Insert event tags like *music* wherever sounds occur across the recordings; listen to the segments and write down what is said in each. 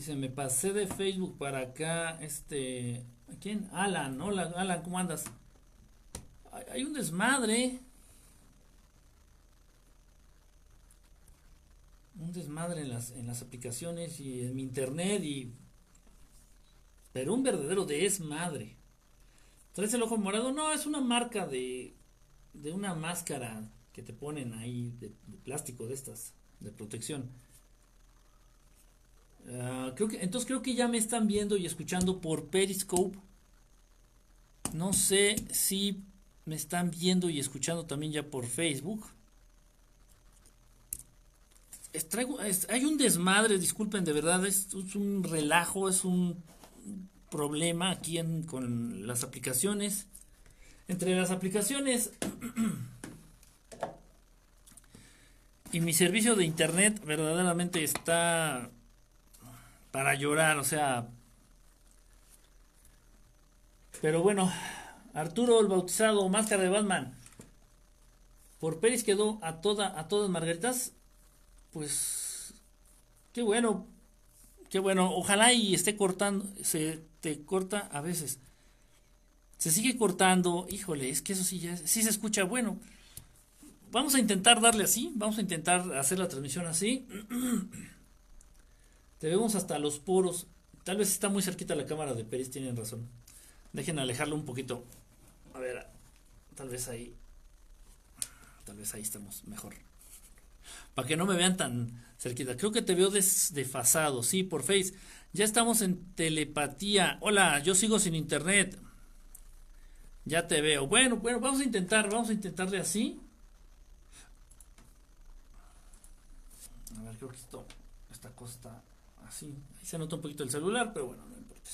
Dice, me pasé de Facebook para acá, este, ¿a quién? Alan, hola Alan, ¿cómo andas? Hay, un desmadre. Un desmadre en las, en las aplicaciones y en mi internet y... Pero un verdadero desmadre. ¿Traes el ojo morado? No, es una marca de, de una máscara que te ponen ahí de plástico de estas, de protección. Ah, creo que, entonces creo que ya me están viendo y escuchando por Periscope. No sé si me están viendo y escuchando también ya por Facebook. Traigo- hay un desmadre, disculpen, de verdad, es, es un relajo, es un problema aquí en- con las aplicaciones. Entre las aplicaciones *clears throat* y mi servicio de internet verdaderamente está para llorar, o sea. Pero bueno, Arturo el bautizado, máscara de Batman. Por Peris quedó a toda, a todas margaritas. Pues qué bueno, qué bueno. Ojalá y esté cortando, se te corta a veces. Se sigue cortando, híjole, es que eso sí ya, sí se escucha bueno. Vamos a intentar darle así, vamos a intentar hacer la transmisión así. *clears throat* Te vemos hasta los poros. Tal vez está muy cerquita la cámara de Peris, tienen razón. Dejen alejarlo un poquito. A ver, tal vez ahí. Tal vez ahí estamos mejor. Para que no me vean tan cerquita. Creo que te veo des- desfasado. Sí, por Face. Ya estamos en telepatía. Hola, yo sigo sin internet. Ya te veo. Bueno, bueno, vamos a intentar, vamos a intentarle así. A ver, creo que esto, esta cosa Ahí se nota un poquito el celular, pero bueno, no importa.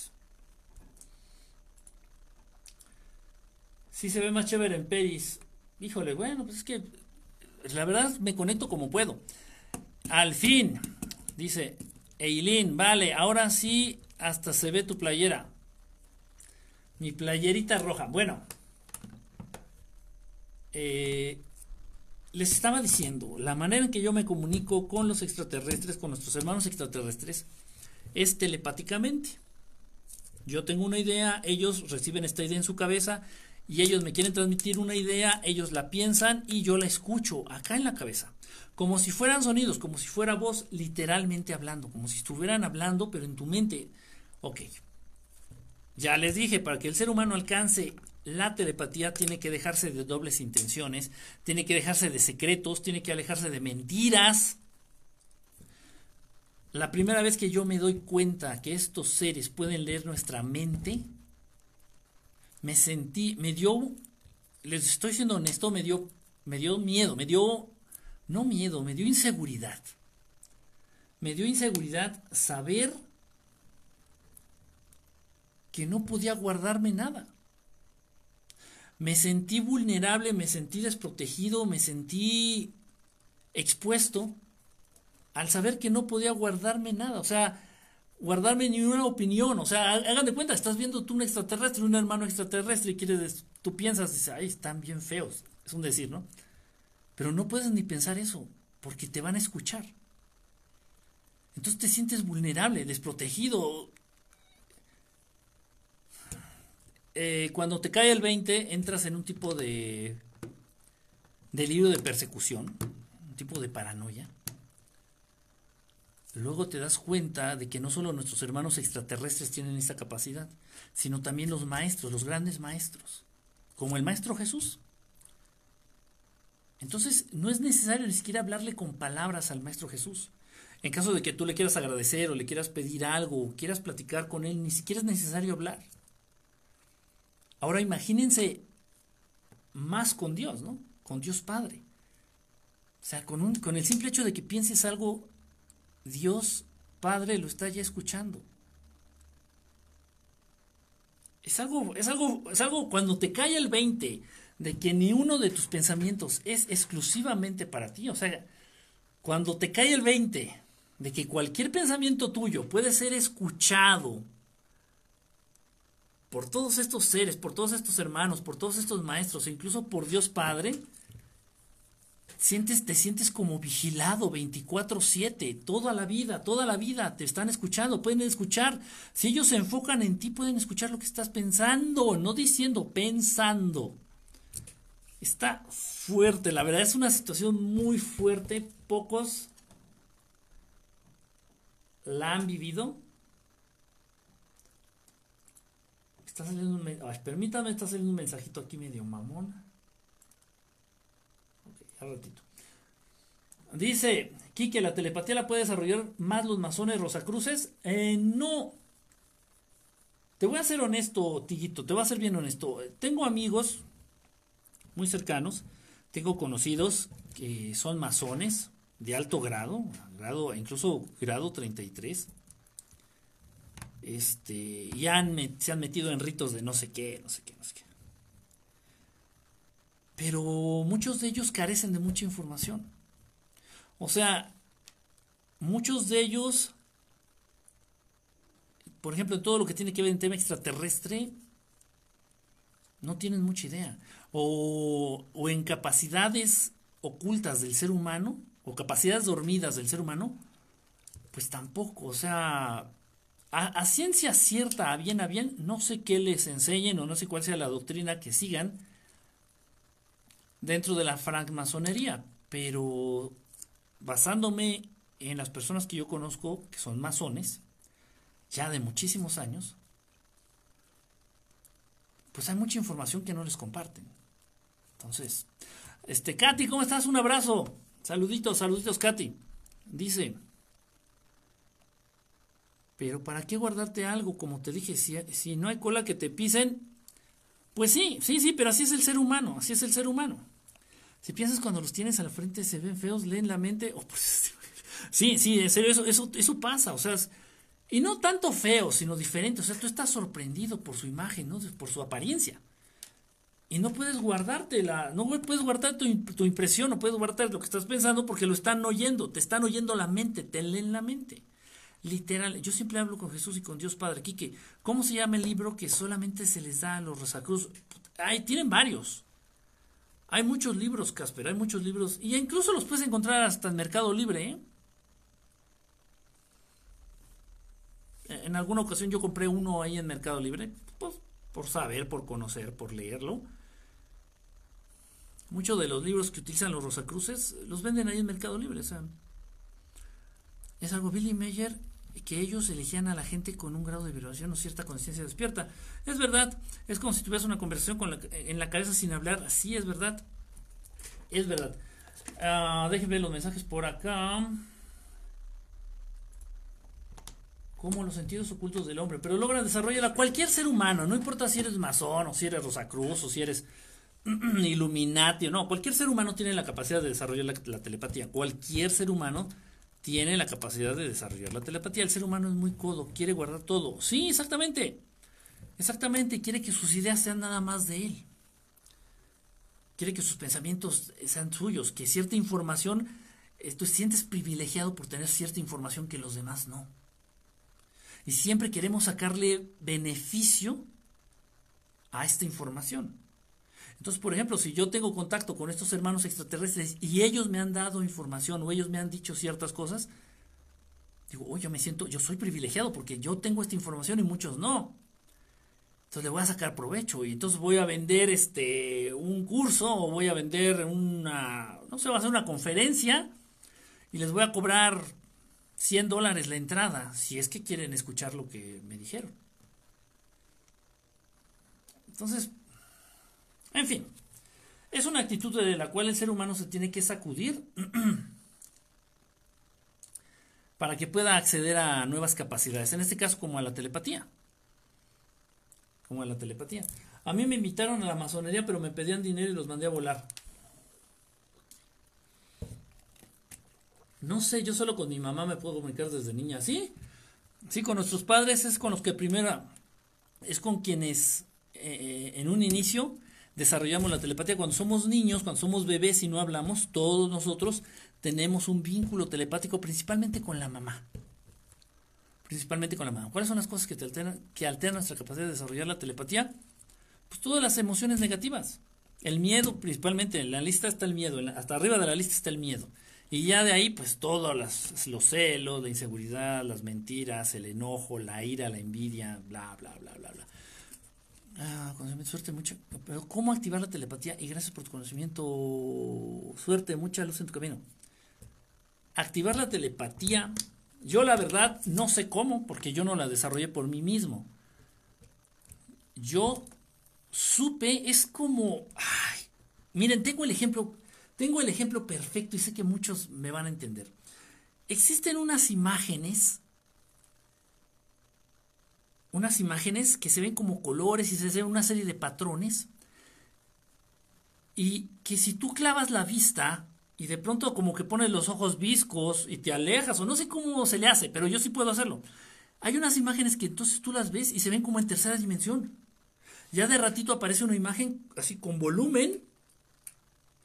Sí se ve más chévere en Peris. Híjole, bueno, pues es que la verdad me conecto como puedo. Al fin, dice Eileen, vale, ahora sí hasta se ve tu playera. Mi playerita roja. Bueno, eh, les estaba diciendo, la manera en que yo me comunico con los extraterrestres, con nuestros hermanos extraterrestres, es telepáticamente. Yo tengo una idea, ellos reciben esta idea en su cabeza y ellos me quieren transmitir una idea, ellos la piensan y yo la escucho acá en la cabeza. Como si fueran sonidos, como si fuera voz literalmente hablando, como si estuvieran hablando, pero en tu mente. Ok. Ya les dije, para que el ser humano alcance la telepatía tiene que dejarse de dobles intenciones, tiene que dejarse de secretos, tiene que alejarse de mentiras. La primera vez que yo me doy cuenta que estos seres pueden leer nuestra mente, me sentí, me dio, les estoy siendo honesto, me dio, me dio miedo, me dio, no miedo, me dio inseguridad. Me dio inseguridad saber que no podía guardarme nada. Me sentí vulnerable, me sentí desprotegido, me sentí expuesto al saber que no podía guardarme nada, o sea, guardarme ni una opinión, o sea, hagan de cuenta, estás viendo tú un extraterrestre, un hermano extraterrestre y quieres, tú piensas, dices, ay, están bien feos, es un decir, ¿no? Pero no puedes ni pensar eso, porque te van a escuchar. Entonces te sientes vulnerable, desprotegido. Eh, cuando te cae el 20, entras en un tipo de delirio de persecución, un tipo de paranoia. Luego te das cuenta de que no solo nuestros hermanos extraterrestres tienen esta capacidad, sino también los maestros, los grandes maestros, como el maestro Jesús. Entonces, no es necesario ni siquiera hablarle con palabras al maestro Jesús. En caso de que tú le quieras agradecer o le quieras pedir algo o quieras platicar con él, ni siquiera es necesario hablar. Ahora imagínense más con Dios, ¿no? Con Dios Padre. O sea, con, un, con el simple hecho de que pienses algo, Dios Padre lo está ya escuchando. Es algo, es algo, es algo cuando te cae el 20 de que ni uno de tus pensamientos es exclusivamente para ti. O sea, cuando te cae el 20 de que cualquier pensamiento tuyo puede ser escuchado por todos estos seres, por todos estos hermanos, por todos estos maestros, e incluso por Dios Padre, sientes, te sientes como vigilado 24/7, toda la vida, toda la vida te están escuchando, pueden escuchar, si ellos se enfocan en ti, pueden escuchar lo que estás pensando, no diciendo, pensando. Está fuerte, la verdad es una situación muy fuerte, pocos la han vivido. Está saliendo un, permítame, está saliendo un mensajito aquí medio mamón. ratito. Dice Kike, ¿la telepatía la puede desarrollar más los masones rosacruces? Eh, no. Te voy a ser honesto, Tiguito, te voy a ser bien honesto. Tengo amigos muy cercanos, tengo conocidos que son masones de alto grado, grado incluso grado 33. Este, y han, se han metido en ritos de no sé qué, no sé qué, no sé qué. Pero muchos de ellos carecen de mucha información. O sea, muchos de ellos, por ejemplo, en todo lo que tiene que ver en tema extraterrestre, no tienen mucha idea. O, o en capacidades ocultas del ser humano, o capacidades dormidas del ser humano, pues tampoco. O sea, a, ciencia cierta, a bien a bien, no sé qué les enseñen o no sé cuál sea la doctrina que sigan dentro de la francmasonería, pero basándome en las personas que yo conozco, que son masones, ya de muchísimos años, pues hay mucha información que no les comparten. Entonces, este, Katy, ¿cómo estás? Un abrazo. Saluditos, saluditos, Katy. Dice, pero ¿para qué guardarte algo? Como te dije, si, si no hay cola que te pisen, pues sí, sí, sí, pero así es el ser humano, así es el ser humano. Si piensas cuando los tienes al frente se ven feos, leen la mente. Oh, pues, *laughs* sí, sí, en serio, eso, eso, eso pasa. O sea, y no tanto feo, sino diferente. O sea, tú estás sorprendido por su imagen, ¿no? por su apariencia. Y no puedes guardarte la, no puedes guardar tu, tu impresión, no puedes guardar lo que estás pensando porque lo están oyendo, te están oyendo la mente, te leen la mente. Literal, yo siempre hablo con Jesús y con Dios Padre. Quique, ¿cómo se llama el libro que solamente se les da a los Rosacruz? Ay, tienen varios. Hay muchos libros, Casper, hay muchos libros. Y incluso los puedes encontrar hasta en Mercado Libre. ¿eh? En alguna ocasión yo compré uno ahí en Mercado Libre, pues, por saber, por conocer, por leerlo. Muchos de los libros que utilizan los Rosacruces los venden ahí en Mercado Libre. Es algo Billy Meyer que ellos elegían a la gente con un grado de vibración o cierta conciencia despierta. Es verdad, es como si tuvieras una conversación con en la cabeza sin hablar. Sí, es verdad. Es verdad. Uh, déjenme ver los mensajes por acá. Como los sentidos ocultos del hombre, pero logran desarrollar a cualquier ser humano, no importa si eres masón o si eres Rosacruz o si eres *clears throat* Illuminati o no, cualquier ser humano tiene la capacidad de desarrollar la telepatía, cualquier ser humano tiene la capacidad de desarrollar la telepatía. El ser humano es muy codo, quiere guardar todo. Sí, exactamente. Exactamente, quiere que sus ideas sean nada más de él. Quiere que sus pensamientos sean suyos, que cierta información, eh, tú sientes privilegiado por tener cierta información que los demás no. Y siempre queremos sacarle beneficio a esta información. Entonces, por ejemplo, si yo tengo contacto con estos hermanos extraterrestres y ellos me han dado información o ellos me han dicho ciertas cosas, digo, oye, yo me siento, yo soy privilegiado porque yo tengo esta información y muchos no. Entonces le voy a sacar provecho y entonces voy a vender este un curso o voy a vender una, no sé, va a hacer una conferencia y les voy a cobrar 100 dólares la entrada si es que quieren escuchar lo que me dijeron. Entonces, en fin, es una actitud de la cual el ser humano se tiene que sacudir *clears throat* para que pueda acceder a nuevas capacidades, en este caso como a la telepatía. Como a la telepatía. A mí me invitaron a la masonería, pero me pedían dinero y los mandé a volar. No sé, yo solo con mi mamá me puedo comunicar desde niña. ¿Sí? Sí, con nuestros padres es con los que primero, es con quienes eh, en un inicio desarrollamos la telepatía. Cuando somos niños, cuando somos bebés y no hablamos, todos nosotros tenemos un vínculo telepático principalmente con la mamá. Principalmente con la mamá. ¿Cuáles son las cosas que, te alteran, que alteran nuestra capacidad de desarrollar la telepatía? Pues todas las emociones negativas. El miedo, principalmente, en la lista está el miedo, hasta arriba de la lista está el miedo. Y ya de ahí, pues todos los celos, la inseguridad, las mentiras, el enojo, la ira, la envidia, bla, bla, bla, bla, bla. Ah, conocimiento, suerte, mucha. Pero, ¿cómo activar la telepatía? Y gracias por tu conocimiento. Suerte, mucha luz en tu camino. Activar la telepatía. Yo, la verdad, no sé cómo, porque yo no la desarrollé por mí mismo. Yo supe, es como. Miren, tengo el ejemplo tengo el ejemplo perfecto y sé que muchos me van a entender. Existen unas imágenes, unas imágenes que se ven como colores y se ven una serie de patrones y que si tú clavas la vista y de pronto como que pones los ojos viscos y te alejas o no sé cómo se le hace, pero yo sí puedo hacerlo. Hay unas imágenes que entonces tú las ves y se ven como en tercera dimensión. Ya de ratito aparece una imagen así con volumen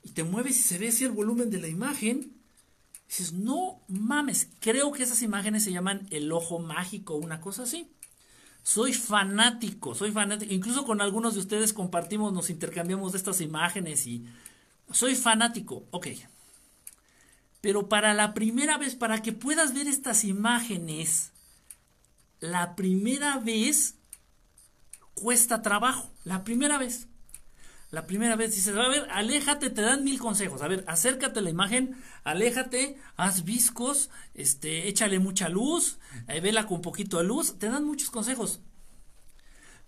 y te mueves y se ve así el volumen de la imagen. dices, no mames, creo que esas imágenes se llaman el ojo mágico, una cosa así. Soy fanático, soy fanático. Incluso con algunos de ustedes compartimos, nos intercambiamos estas imágenes y soy fanático. Ok. Pero para la primera vez, para que puedas ver estas imágenes, la primera vez cuesta trabajo. La primera vez. La primera vez dices, a ver, aléjate, te dan mil consejos. A ver, acércate a la imagen, aléjate, haz viscos, este, échale mucha luz, eh, vela con poquito de luz, te dan muchos consejos.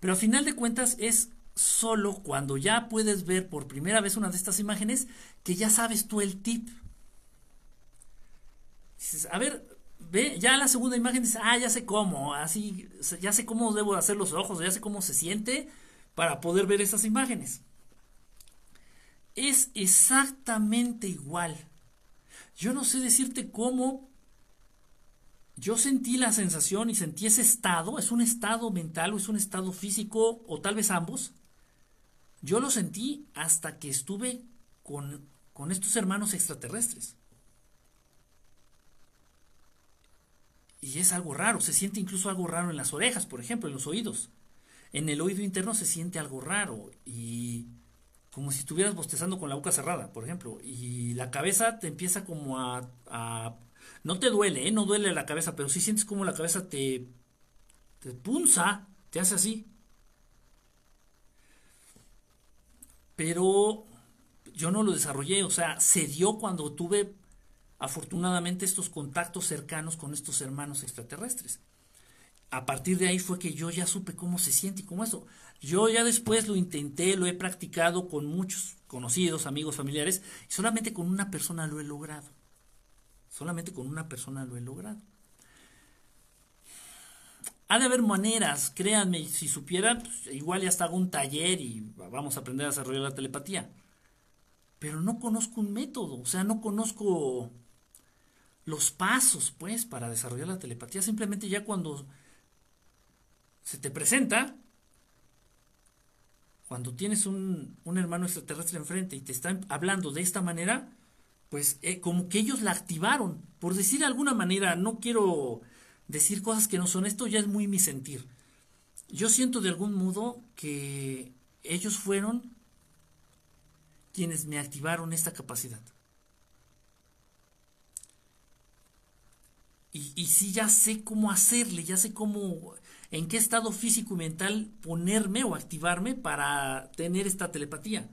Pero a final de cuentas es solo cuando ya puedes ver por primera vez una de estas imágenes que ya sabes tú el tip. Dices, a ver, ve, ya la segunda imagen dices, ah, ya sé cómo, así, ya sé cómo debo hacer los ojos, ya sé cómo se siente para poder ver esas imágenes es exactamente igual. Yo no sé decirte cómo yo sentí la sensación y sentí ese estado, es un estado mental o es un estado físico o tal vez ambos. Yo lo sentí hasta que estuve con, con estos hermanos extraterrestres. Y es algo raro, se siente incluso algo raro en las orejas, por ejemplo, en los oídos. En el oído interno se siente algo raro y como si estuvieras bostezando con la boca cerrada, por ejemplo, y la cabeza te empieza como a... no te duele, ¿eh? no duele la cabeza, pero sí sientes como la cabeza te, te punza, te hace así. Pero yo no lo desarrollé, o sea, se dio cuando tuve afortunadamente estos contactos cercanos con estos hermanos extraterrestres. A partir de ahí fue que yo ya supe cómo se siente y cómo eso. Yo ya después lo intenté, lo he practicado con muchos conocidos, amigos, familiares, y solamente con una persona lo he logrado. Solamente con una persona lo he logrado. Ha de haber maneras, créanme, si supiera, pues, igual ya hasta hago un taller y vamos a aprender a desarrollar la telepatía. Pero no conozco un método, o sea, no conozco los pasos, pues, para desarrollar la telepatía. Simplemente ya cuando se te presenta, cuando tienes un, hermano extraterrestre enfrente y te están hablando de esta manera, pues eh, como que ellos la activaron. Por decir de alguna manera, no quiero decir cosas que no son, esto ya es muy mi sentir. Yo siento de algún modo que ellos fueron quienes me activaron esta capacidad. Y, y sí ya sé cómo hacerle, ya sé cómo en qué estado físico y mental ponerme o activarme para tener esta telepatía.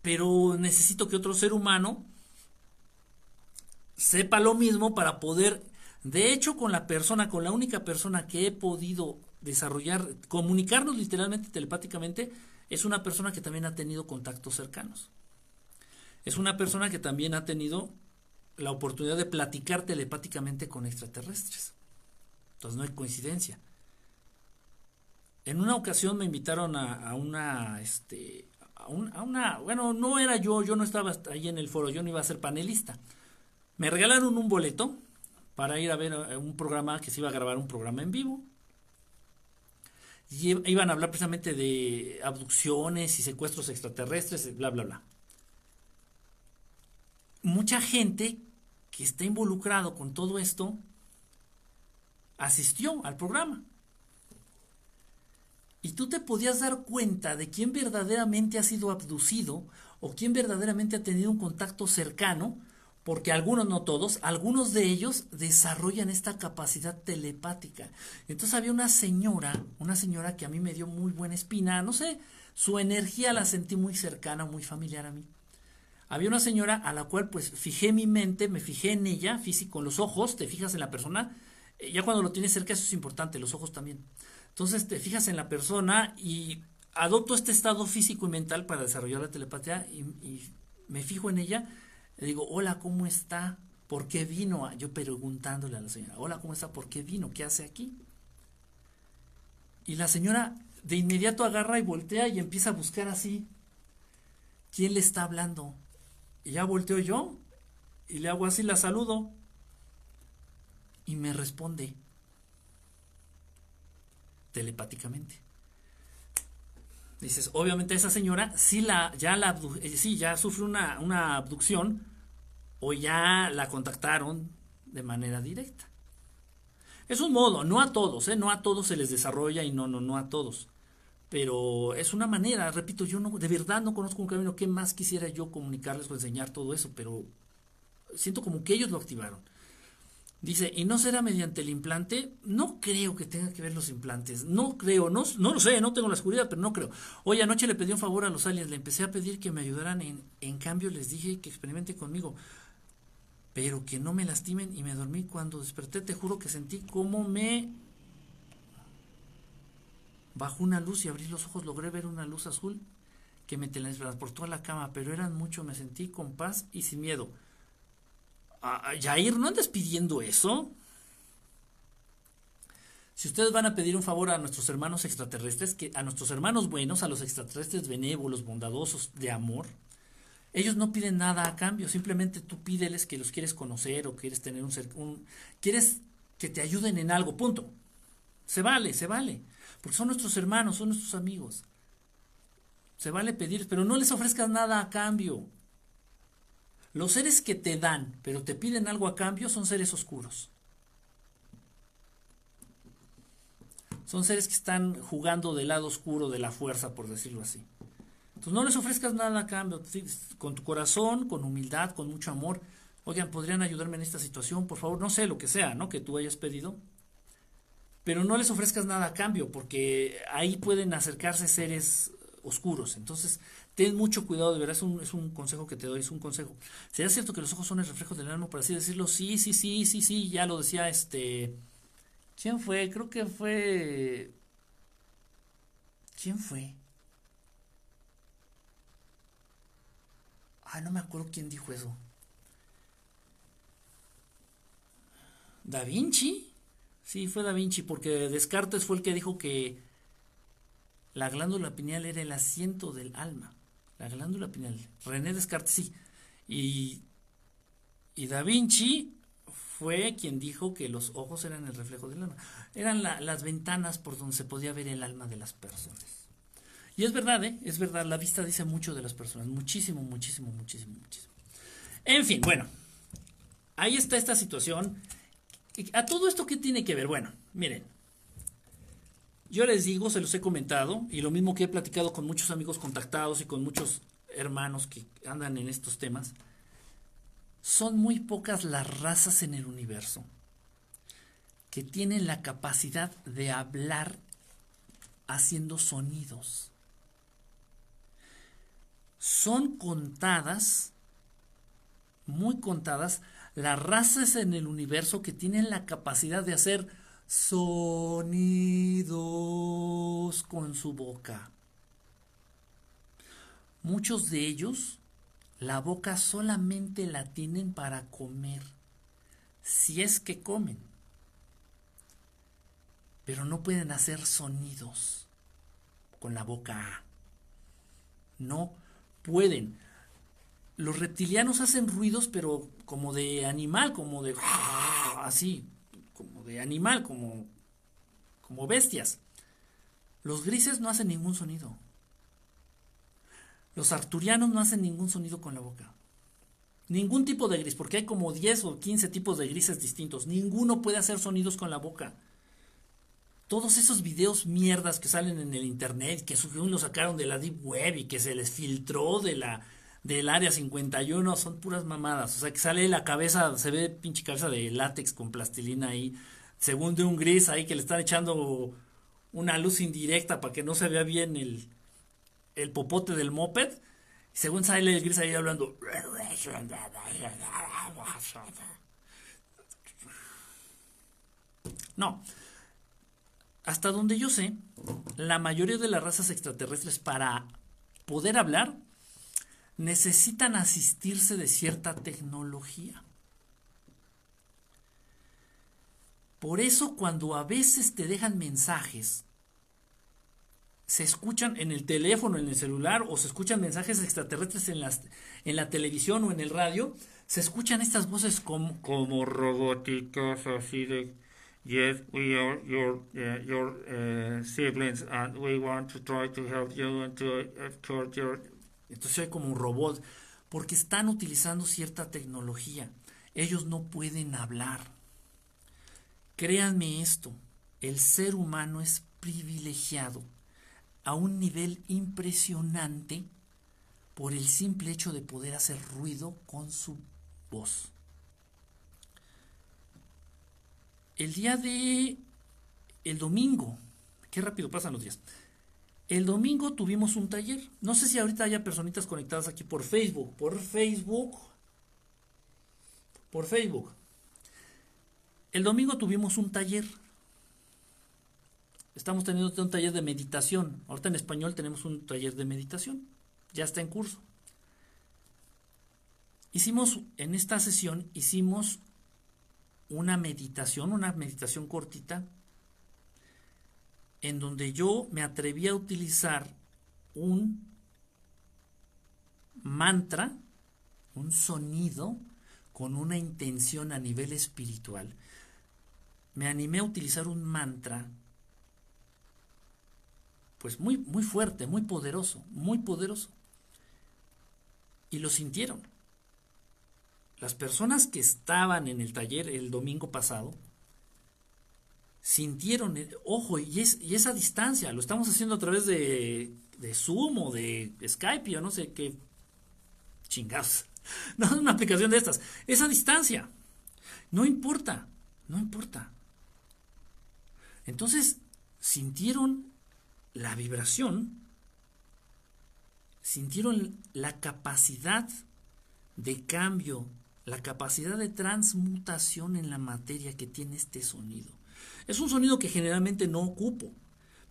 Pero necesito que otro ser humano sepa lo mismo para poder, de hecho, con la persona, con la única persona que he podido desarrollar, comunicarnos literalmente telepáticamente, es una persona que también ha tenido contactos cercanos. Es una persona que también ha tenido la oportunidad de platicar telepáticamente con extraterrestres. No hay coincidencia. En una ocasión me invitaron a, una, este, a, una, bueno, no era yo, yo no estaba ahí en el foro, yo no iba a ser panelista. Me regalaron un boleto para ir a ver eh, un programa que se iba a grabar un programa en vivo. Y iban a hablar precisamente de abducciones y secuestros extraterrestres, bla, bla, bla. Mucha gente que está involucrado con todo esto asistió al programa. y tú te podías dar cuenta de quién verdaderamente ha sido abducido o quién verdaderamente ha tenido un contacto cercano, porque algunos, no todos, algunos de ellos desarrollan esta capacidad telepática. Entonces había una señora, una señora que a mí me dio muy buena espina, no sé, su energía la sentí muy cercana, muy familiar a mí. Había una señora a la cual pues fijé mi mente, me fijé en ella, físico, con los ojos, te fijas en la persona, ya cuando lo tienes cerca eso es importante, los ojos también. Entonces te fijas en la persona y adopto este estado físico y mental para desarrollar la telepatía y, me fijo en ella, le digo, hola, ¿cómo está? ¿Por qué vino? Yo preguntándole a la señora, hola, ¿cómo está? ¿Por qué vino? ¿Qué hace aquí? Y la señora de inmediato agarra y voltea y empieza a buscar así, ¿quién le está hablando? Y ya volteo yo y le hago así, la saludo. Y me responde telepáticamente. Dices, obviamente esa señora sí, la, ya, la, eh, sí, ya sufre una, una abducción o ya la contactaron de manera directa. Es un modo, no a todos, ¿eh? no a todos se les desarrolla y no, no, no a todos. Pero es una manera, repito, yo no, de verdad no conozco un camino que más quisiera yo comunicarles o enseñar todo eso, pero siento como que ellos lo activaron. Dice, ¿y no será mediante el implante? No creo que tenga que ver los implantes. No creo, no, no lo sé, no tengo la seguridad, pero no creo. Hoy anoche le pedí un favor a los aliens, le empecé a pedir que me ayudaran, en, en cambio les dije que experimente conmigo, pero que no me lastimen y me dormí. Cuando desperté, te juro que sentí como me bajó una luz y abrí los ojos, logré ver una luz azul que me transportó a la cama, pero eran mucho, me sentí con paz y sin miedo. Jair, ¿no andas pidiendo eso? Si ustedes van a pedir un favor a nuestros hermanos extraterrestres, que a nuestros hermanos buenos, a los extraterrestres benévolos, bondadosos, de amor, ellos no piden nada a cambio, simplemente tú pídeles que los quieres conocer o quieres tener un, un quieres que te ayuden en algo, punto. Se vale, se vale, porque son nuestros hermanos, son nuestros amigos. Se vale pedir, pero no les ofrezcas nada a cambio. Los seres que te dan, pero te piden algo a cambio, son seres oscuros. Son seres que están jugando del lado oscuro de la fuerza, por decirlo así. Entonces no les ofrezcas nada a cambio. Con tu corazón, con humildad, con mucho amor. Oigan, ¿podrían ayudarme en esta situación? Por favor, no sé lo que sea, ¿no? Que tú hayas pedido. Pero no les ofrezcas nada a cambio, porque ahí pueden acercarse seres oscuros. Entonces, ten mucho cuidado, de verdad, es un, es un consejo que te doy, es un consejo. ¿Sería cierto que los ojos son el reflejo del alma, por así decirlo? Sí, sí, sí, sí, sí, ya lo decía este... ¿Quién fue? Creo que fue... ¿Quién fue? Ah, no me acuerdo quién dijo eso. ¿Da Vinci? Sí, fue Da Vinci, porque Descartes fue el que dijo que la glándula pineal era el asiento del alma. La glándula pineal. René Descartes, sí. Y, y Da Vinci fue quien dijo que los ojos eran el reflejo del alma. Eran las ventanas por donde se podía ver el alma de las personas. Y es verdad, ¿eh? Es verdad, la vista dice mucho de las personas. Muchísimo, muchísimo, muchísimo, muchísimo. En fin, bueno. Ahí está esta situación. ¿A todo esto qué tiene que ver? Bueno, miren. Yo les digo, se los he comentado, y lo mismo que he platicado con muchos amigos contactados y con muchos hermanos que andan en estos temas, son muy pocas las razas en el universo que tienen la capacidad de hablar haciendo sonidos. Son contadas, muy contadas, las razas en el universo que tienen la capacidad de hacer sonidos con su boca. Muchos de ellos la boca solamente la tienen para comer, si es que comen, pero no pueden hacer sonidos con la boca. No pueden. Los reptilianos hacen ruidos, pero como de animal, como de así, de animal, como, como bestias. Los grises no hacen ningún sonido. Los arturianos no hacen ningún sonido con la boca. Ningún tipo de gris, porque hay como 10 o 15 tipos de grises distintos. Ninguno puede hacer sonidos con la boca. todos esos videos mierdas que salen en el internet, que lo sacaron de la deep web y que se les filtró de la del área 51, son puras mamadas. O sea, que sale la cabeza, se ve pinche cabeza de látex con plastilina ahí, según de un gris ahí que le están echando una luz indirecta para que no se vea bien el, el popote del moped. Y según sale el gris ahí hablando. No, hasta donde yo sé, la mayoría de las razas extraterrestres para poder hablar necesitan asistirse de cierta tecnología. Por eso cuando a veces te dejan mensajes, se escuchan en el teléfono, en el celular, o se escuchan mensajes extraterrestres en, la televisión o en el radio, se escuchan estas voces como, como robóticas, así de Yes, we are your uh, your uh, siblings, and we want to try to help you and to escort your. Entonces hay como un robot, porque están utilizando cierta tecnología. Ellos no pueden hablar. Créanme esto, el ser humano es privilegiado a un nivel impresionante por el simple hecho de poder hacer ruido con su voz. El día de... El domingo. Qué rápido pasan los días. El domingo tuvimos un taller. No sé si ahorita haya personitas conectadas aquí por Facebook. Por Facebook. Por Facebook. El domingo tuvimos un taller. Estamos teniendo un taller de meditación. Ahorita en español tenemos un taller de meditación. Ya está en curso. Hicimos, en esta sesión, hicimos una meditación, una meditación cortita, en donde yo me atreví a utilizar un mantra, un sonido con una intención a nivel espiritual. Me animé a utilizar un mantra pues muy muy fuerte, muy poderoso, muy poderoso. Y lo sintieron. Las personas que estaban en el taller el domingo pasado sintieron, ojo, y, es, y esa distancia, lo estamos haciendo a través de, de Zoom o de Skype, o no sé qué chingados. *laughs* No es una aplicación de estas. Esa distancia. No importa, no importa. Entonces, sintieron la vibración, sintieron la capacidad de cambio la capacidad de transmutación en la materia que tiene este sonido. Es un sonido que generalmente no ocupo,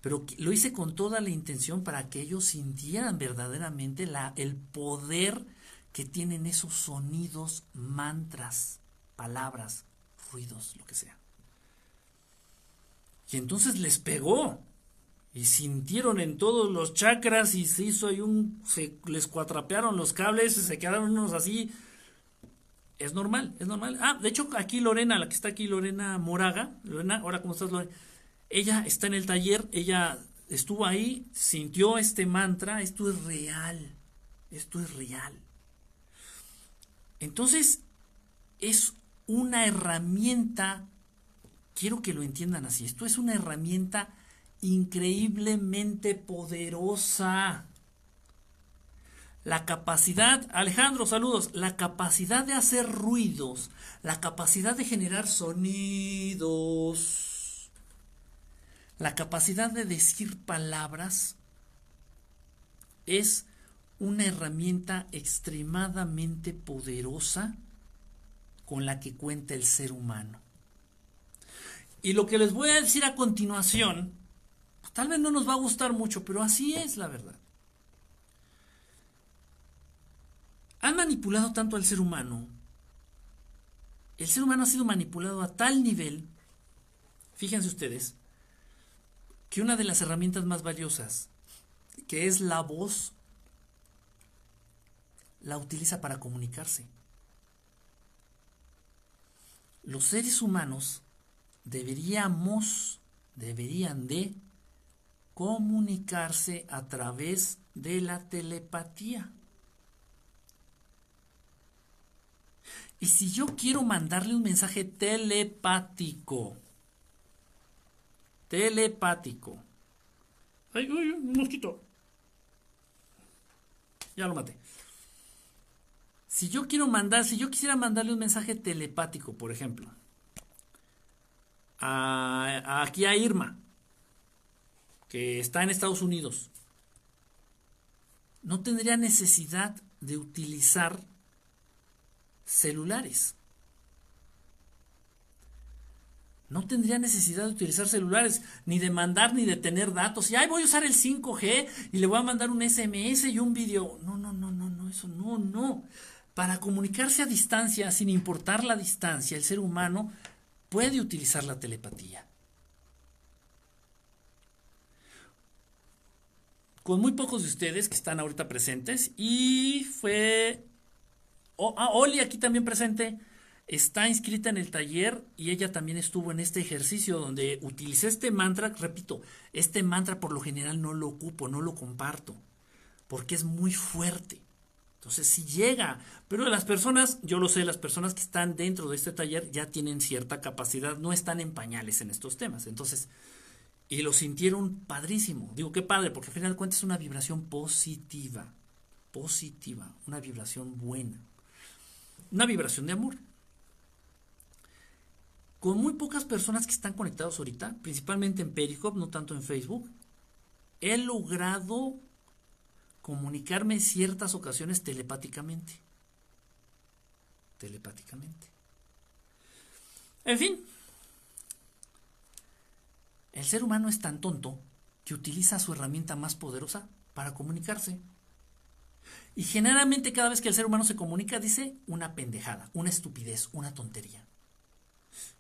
pero lo hice con toda la intención para que ellos sintieran verdaderamente el poder que tienen esos sonidos, mantras, palabras, ruidos, lo que sea. Y entonces les pegó. Y sintieron en todos los chakras y se hizo ahí un. Se les cuatrapearon los cables, se quedaron unos así es normal, es normal. Ah, de hecho, aquí Lorena, la que está aquí, Lorena Moraga, Lorena, ahora cómo estás, Lorena, ella está en el taller, ella estuvo ahí, sintió este mantra, esto es real, esto es real. Entonces, es una herramienta, quiero que lo entiendan así, esto es una herramienta increíblemente poderosa. La capacidad, Alejandro, saludos, la capacidad de hacer ruidos, la capacidad de generar sonidos, la capacidad de decir palabras es una herramienta extremadamente poderosa con la que cuenta el ser humano. Y lo que les voy a decir a continuación, tal vez no nos va a gustar mucho, pero así es la verdad. han manipulado tanto al ser humano. El ser humano ha sido manipulado a tal nivel, fíjense ustedes, que una de las herramientas más valiosas, que es la voz, la utiliza para comunicarse. Los seres humanos deberíamos, deberían de comunicarse a través de la telepatía. Y si yo quiero mandarle un mensaje telepático, telepático. Ay, uy, un mosquito. Ya lo maté. Si yo quiero mandar, si yo quisiera mandarle un mensaje telepático, por ejemplo, aquí a Irma, que está en Estados Unidos, no tendría necesidad de utilizar celulares. No tendría necesidad de utilizar celulares, ni de mandar, ni de tener datos. Y ay, voy a usar el 5G y le voy a mandar un SMS y un video. No, no, no, no, no, eso no, no. Para comunicarse a distancia, sin importar la distancia, el ser humano puede utilizar la telepatía. Con muy pocos de ustedes que están ahorita presentes y fue... Ah, Oli aquí también presente está inscrita en el taller y ella también estuvo en este ejercicio donde utilicé este mantra, repito, este mantra por lo general no lo ocupo, no lo comparto, porque es muy fuerte. Entonces si llega, pero las personas, yo lo sé, las personas que están dentro de este taller ya tienen cierta capacidad, no están en pañales en estos temas. Entonces, y lo sintieron padrísimo. Digo, qué padre, porque al final de cuentas es una vibración positiva, positiva, una vibración buena, una vibración de amor con muy pocas personas que están conectados ahorita, principalmente en Periscope, no tanto en Facebook, he logrado comunicarme ciertas ocasiones telepáticamente. Telepáticamente. En fin, el ser humano es tan tonto que utiliza su herramienta más poderosa para comunicarse. Y generalmente cada vez que el ser humano se comunica dice una pendejada, una estupidez, una tontería.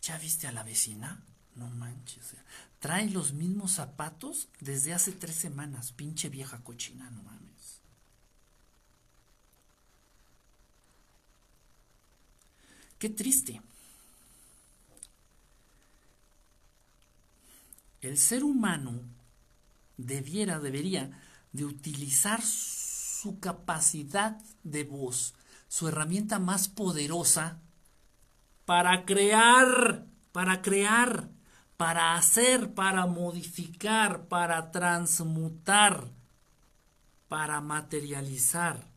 ¿Ya viste a la vecina? No manches. Trae los mismos zapatos desde hace tres semanas. Pinche vieja cochina, no mames. Qué triste. El ser humano debiera, debería de utilizar su capacidad de voz, su herramienta más poderosa, para crear, para crear, para hacer, para modificar, para transmutar, para materializar.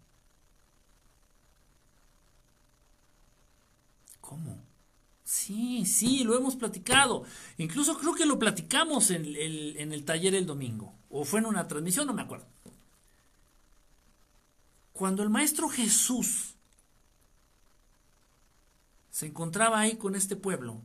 ¿Cómo? Sí, sí, lo hemos platicado. Incluso creo que lo platicamos en el, en el taller el domingo. O fue en una transmisión, no me acuerdo. Cuando el Maestro Jesús se encontraba ahí con este pueblo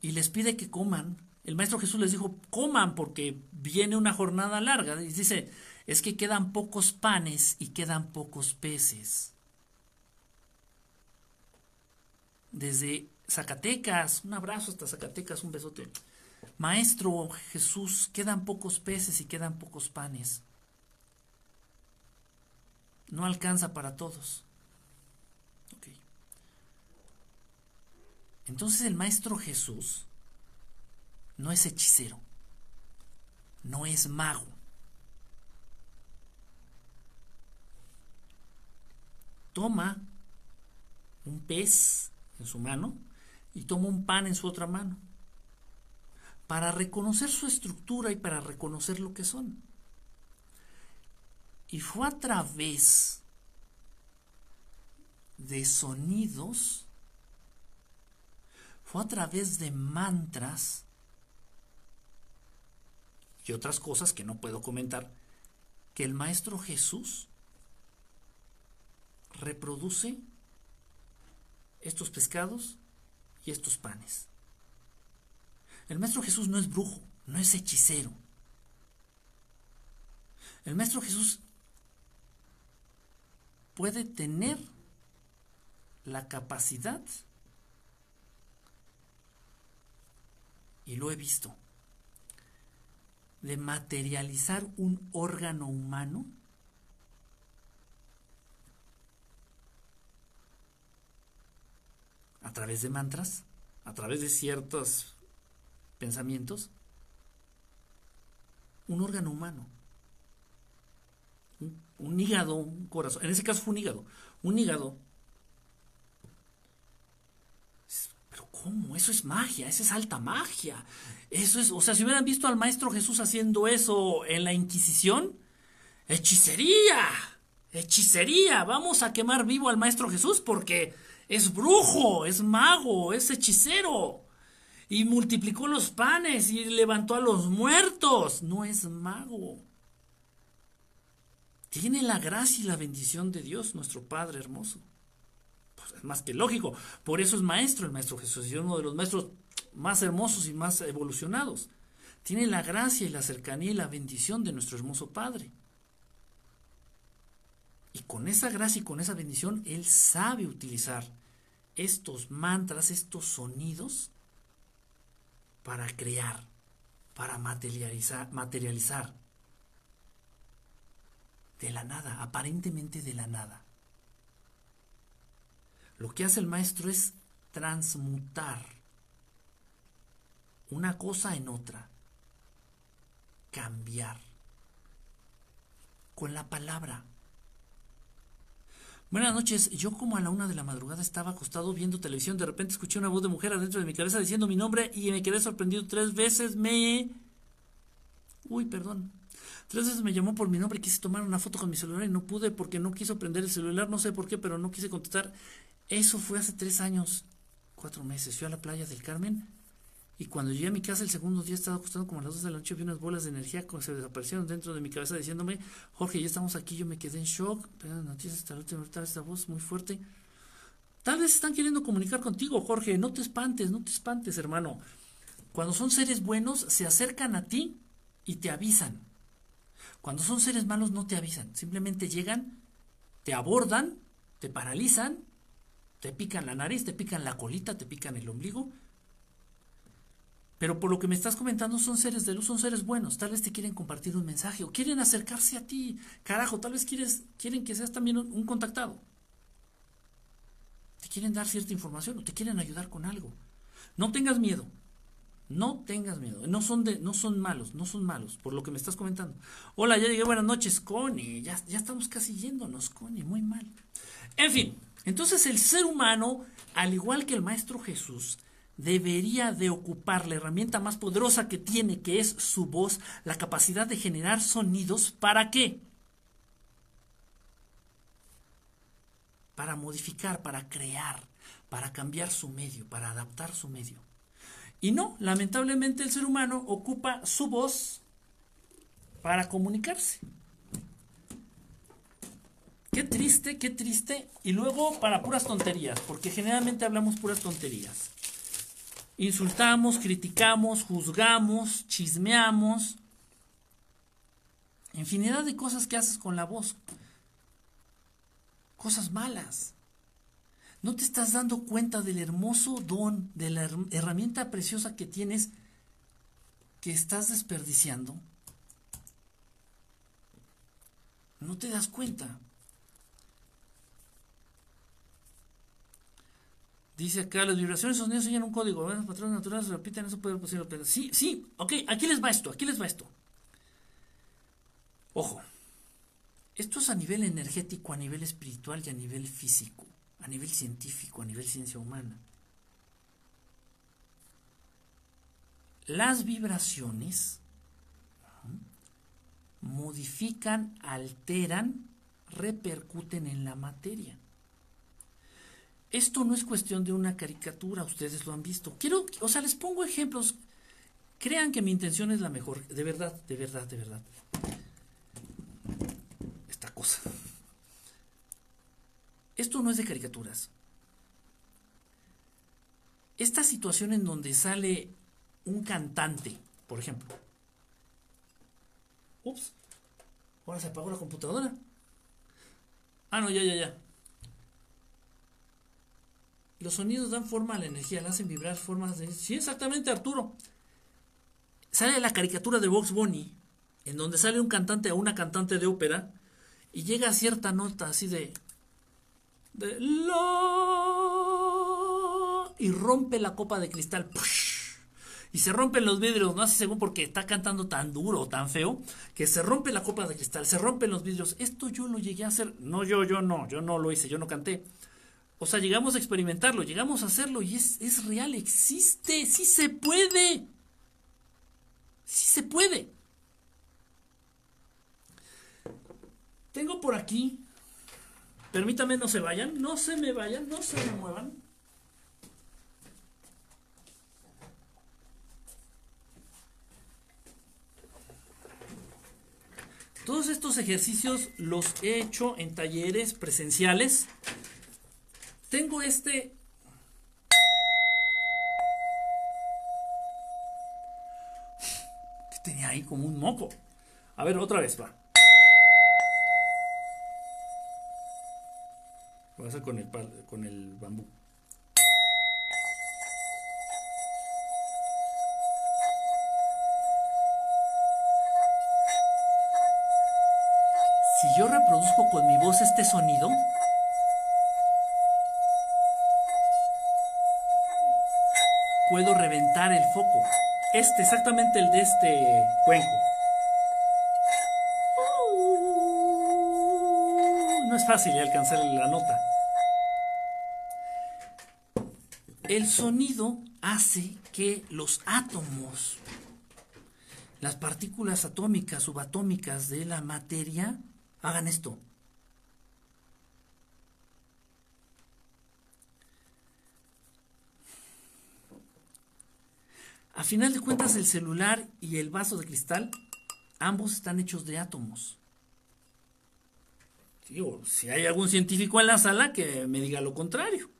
y les pide que coman. El Maestro Jesús les dijo, coman porque viene una jornada larga. Y dice, es que quedan pocos panes y quedan pocos peces. Desde Zacatecas, un abrazo hasta Zacatecas, un besote. Maestro Jesús, quedan pocos peces y quedan pocos panes. No alcanza para todos. Entonces el Maestro Jesús no es hechicero, no es mago. Toma un pez en su mano y toma un pan en su otra mano para reconocer su estructura y para reconocer lo que son. Y fue a través de sonidos fue a través de mantras y otras cosas que no puedo comentar, que el Maestro Jesús reproduce estos pescados y estos panes. El Maestro Jesús no es brujo, no es hechicero. El Maestro Jesús puede tener la capacidad y lo he visto, de materializar un órgano humano a través de mantras, a través de ciertos pensamientos, un órgano humano. Un, hígado, un corazón. En ese caso fue un hígado. Un hígado. Pero ¿Cómo? Eso es magia, esa es alta magia. Eso es, o sea, si hubieran visto al Maestro Jesús haciendo eso en la Inquisición, hechicería, hechicería, vamos a quemar vivo al Maestro Jesús porque es brujo, es mago, es hechicero. Y multiplicó los panes y levantó a los muertos. No es mago. Tiene la gracia y la bendición de Dios, nuestro Padre hermoso. Es más que lógico. Por eso es maestro el Maestro Jesús. Es uno de los maestros más hermosos y más evolucionados. Tiene la gracia y la cercanía y la bendición de nuestro hermoso Padre. Y con esa gracia y con esa bendición, Él sabe utilizar estos mantras, estos sonidos, para crear, para materializar, materializar. De la nada, aparentemente de la nada. Lo que hace el maestro es transmutar una cosa en otra, cambiar con la palabra. Buenas noches, yo como a la una de la madrugada estaba acostado viendo televisión, de repente escuché una voz de mujer adentro de mi cabeza diciendo mi nombre y me quedé sorprendido tres veces, me... Uy, perdón. Tres veces me llamó por mi nombre, quise tomar una foto con mi celular y no pude porque no quiso prender el celular, no sé por qué, pero no quise contestar. Eso fue hace tres años, cuatro meses. Fui a la playa del Carmen y cuando llegué a mi casa el segundo día estaba acostado como a las dos de la noche, vi unas bolas de energía que se desaparecieron dentro de mi cabeza diciéndome, Jorge, ya estamos aquí, yo me quedé en shock, pero noticias hasta la última esta voz muy fuerte. Tal vez están queriendo comunicar contigo, Jorge, no te espantes, no te espantes, hermano. Cuando son seres buenos, se acercan a ti y te avisan. Cuando son seres malos, no te avisan, simplemente llegan, te abordan, te paralizan, te pican la nariz, te pican la colita, te pican el ombligo pero por lo que me estás comentando son seres de luz, son seres buenos. Tal vez te quieren compartir un mensaje o quieren acercarse a ti. Carajo, tal vez quieres, quieren que seas también un, contactado. Te quieren dar cierta información o te quieren ayudar con algo. No tengas miedo. No tengas miedo. No son, de, no son malos, no son malos, por lo que me estás comentando. Hola, ya llegué, buenas noches, Connie. Ya, ya estamos casi yéndonos, Connie, muy mal. En fin, entonces el ser humano, al igual que el Maestro Jesús, debería de ocupar la herramienta más poderosa que tiene, que es su voz, la capacidad de generar sonidos. ¿Para qué? Para modificar, para crear, para cambiar su medio, para adaptar su medio. Y no, lamentablemente el ser humano ocupa su voz para comunicarse. Qué triste, qué triste. Y luego para puras tonterías, porque generalmente hablamos puras tonterías. Insultamos, criticamos, juzgamos, chismeamos. Infinidad de cosas que haces con la voz. Cosas malas. ¿No te estás dando cuenta del hermoso don, de la herramienta preciosa que tienes que estás desperdiciando? No te das cuenta. Dice acá, las vibraciones de sonidos enseñan un código. Los patrones naturales repiten, eso puede posible. Sí, sí, ok, aquí les va esto, aquí les va esto. Ojo, esto es a nivel energético, a nivel espiritual y a nivel físico, a nivel científico, a nivel ciencia humana. Las vibraciones modifican, alteran, repercuten en la materia. Esto no es cuestión de una caricatura, ustedes lo han visto. Quiero, o sea, les pongo ejemplos. Crean que mi intención es la mejor, de verdad, de verdad, de verdad. Esta cosa. Esto no es de caricaturas. Esta situación en donde sale un cantante, por ejemplo. Ups. Ahora se apagó la computadora. Ah, no, ya, ya, ya. Los sonidos dan forma a la energía, la hacen vibrar formas de... Sí, exactamente, Arturo. Sale la caricatura de Vox Bunny, en donde sale un cantante o una cantante de ópera y llega a cierta nota así de... de y rompe la copa de cristal. Y se rompen los vidrios, no hace según porque está cantando tan duro, tan feo, que se rompe la copa de cristal, se rompen los vidrios. Esto yo lo llegué a hacer. No, yo, yo no, yo no lo hice, yo no canté O sea, llegamos a experimentarlo, llegamos a hacerlo y es, es real, existe, sí se puede. Sí se puede. Tengo por aquí, permítame no se vayan, no se me vayan, no se me muevan. Todos estos ejercicios los he hecho en talleres presenciales. Tengo este... *sighs* que tenía ahí como un moco. A ver, otra vez, va. Con el, con el bambú. Si yo reproduzco con mi voz este sonido, puedo reventar el foco. Este, exactamente el de este cuenco. No es fácil alcanzar la nota. El sonido hace que los átomos, las partículas atómicas, subatómicas de la materia, Hagan esto. Final de cuentas, el celular y el vaso de cristal, ambos están hechos de átomos. Digo, si hay algún científico en la sala que me diga lo contrario.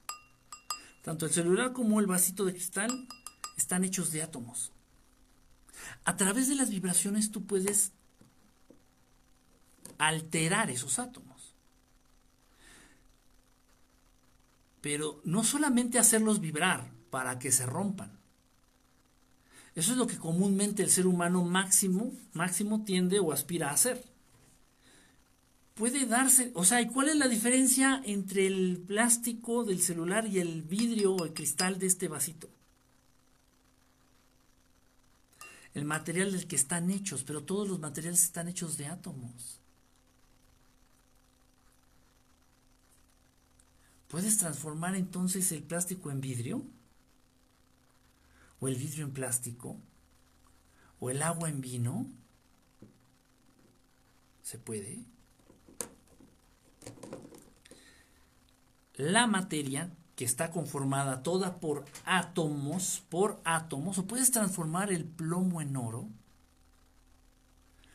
Tanto el celular como el vasito de cristal están hechos de átomos. A través de las vibraciones tú puedes alterar esos átomos. Pero no solamente hacerlos vibrar para que se rompan. Eso es lo que comúnmente el ser humano máximo, máximo tiende o aspira a hacer. Puede darse, o sea, ¿y cuál es la diferencia entre el plástico del celular y el vidrio o el cristal de este vasito? El material del que están hechos, pero todos los materiales están hechos de átomos. ¿Puedes transformar entonces el plástico en vidrio? ¿O el vidrio en plástico? ¿O el agua en vino? ¿Se puede? La materia, que está conformada toda por átomos, por átomos, o puedes transformar el plomo en oro.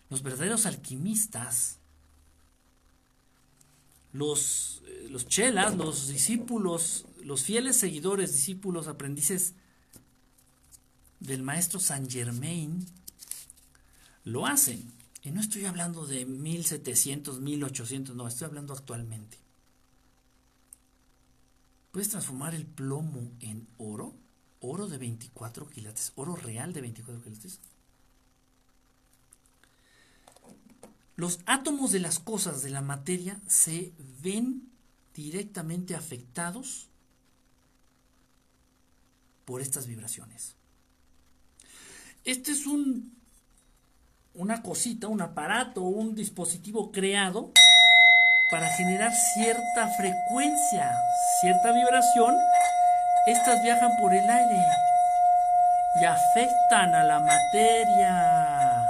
Los verdaderos alquimistas los, eh, los chelas, los discípulos, los fieles seguidores, discípulos, aprendices del maestro Saint Germain, lo hacen. Y no estoy hablando de 1700, 1800, no, estoy hablando actualmente. Puedes transformar el plomo en oro, oro de 24 quilates, oro real de 24 quilates. Los átomos de las cosas de la materia se ven directamente afectados por estas vibraciones. Este es un una cosita, un aparato, un dispositivo creado para generar cierta frecuencia, cierta vibración. Estas viajan por el aire y afectan a la materia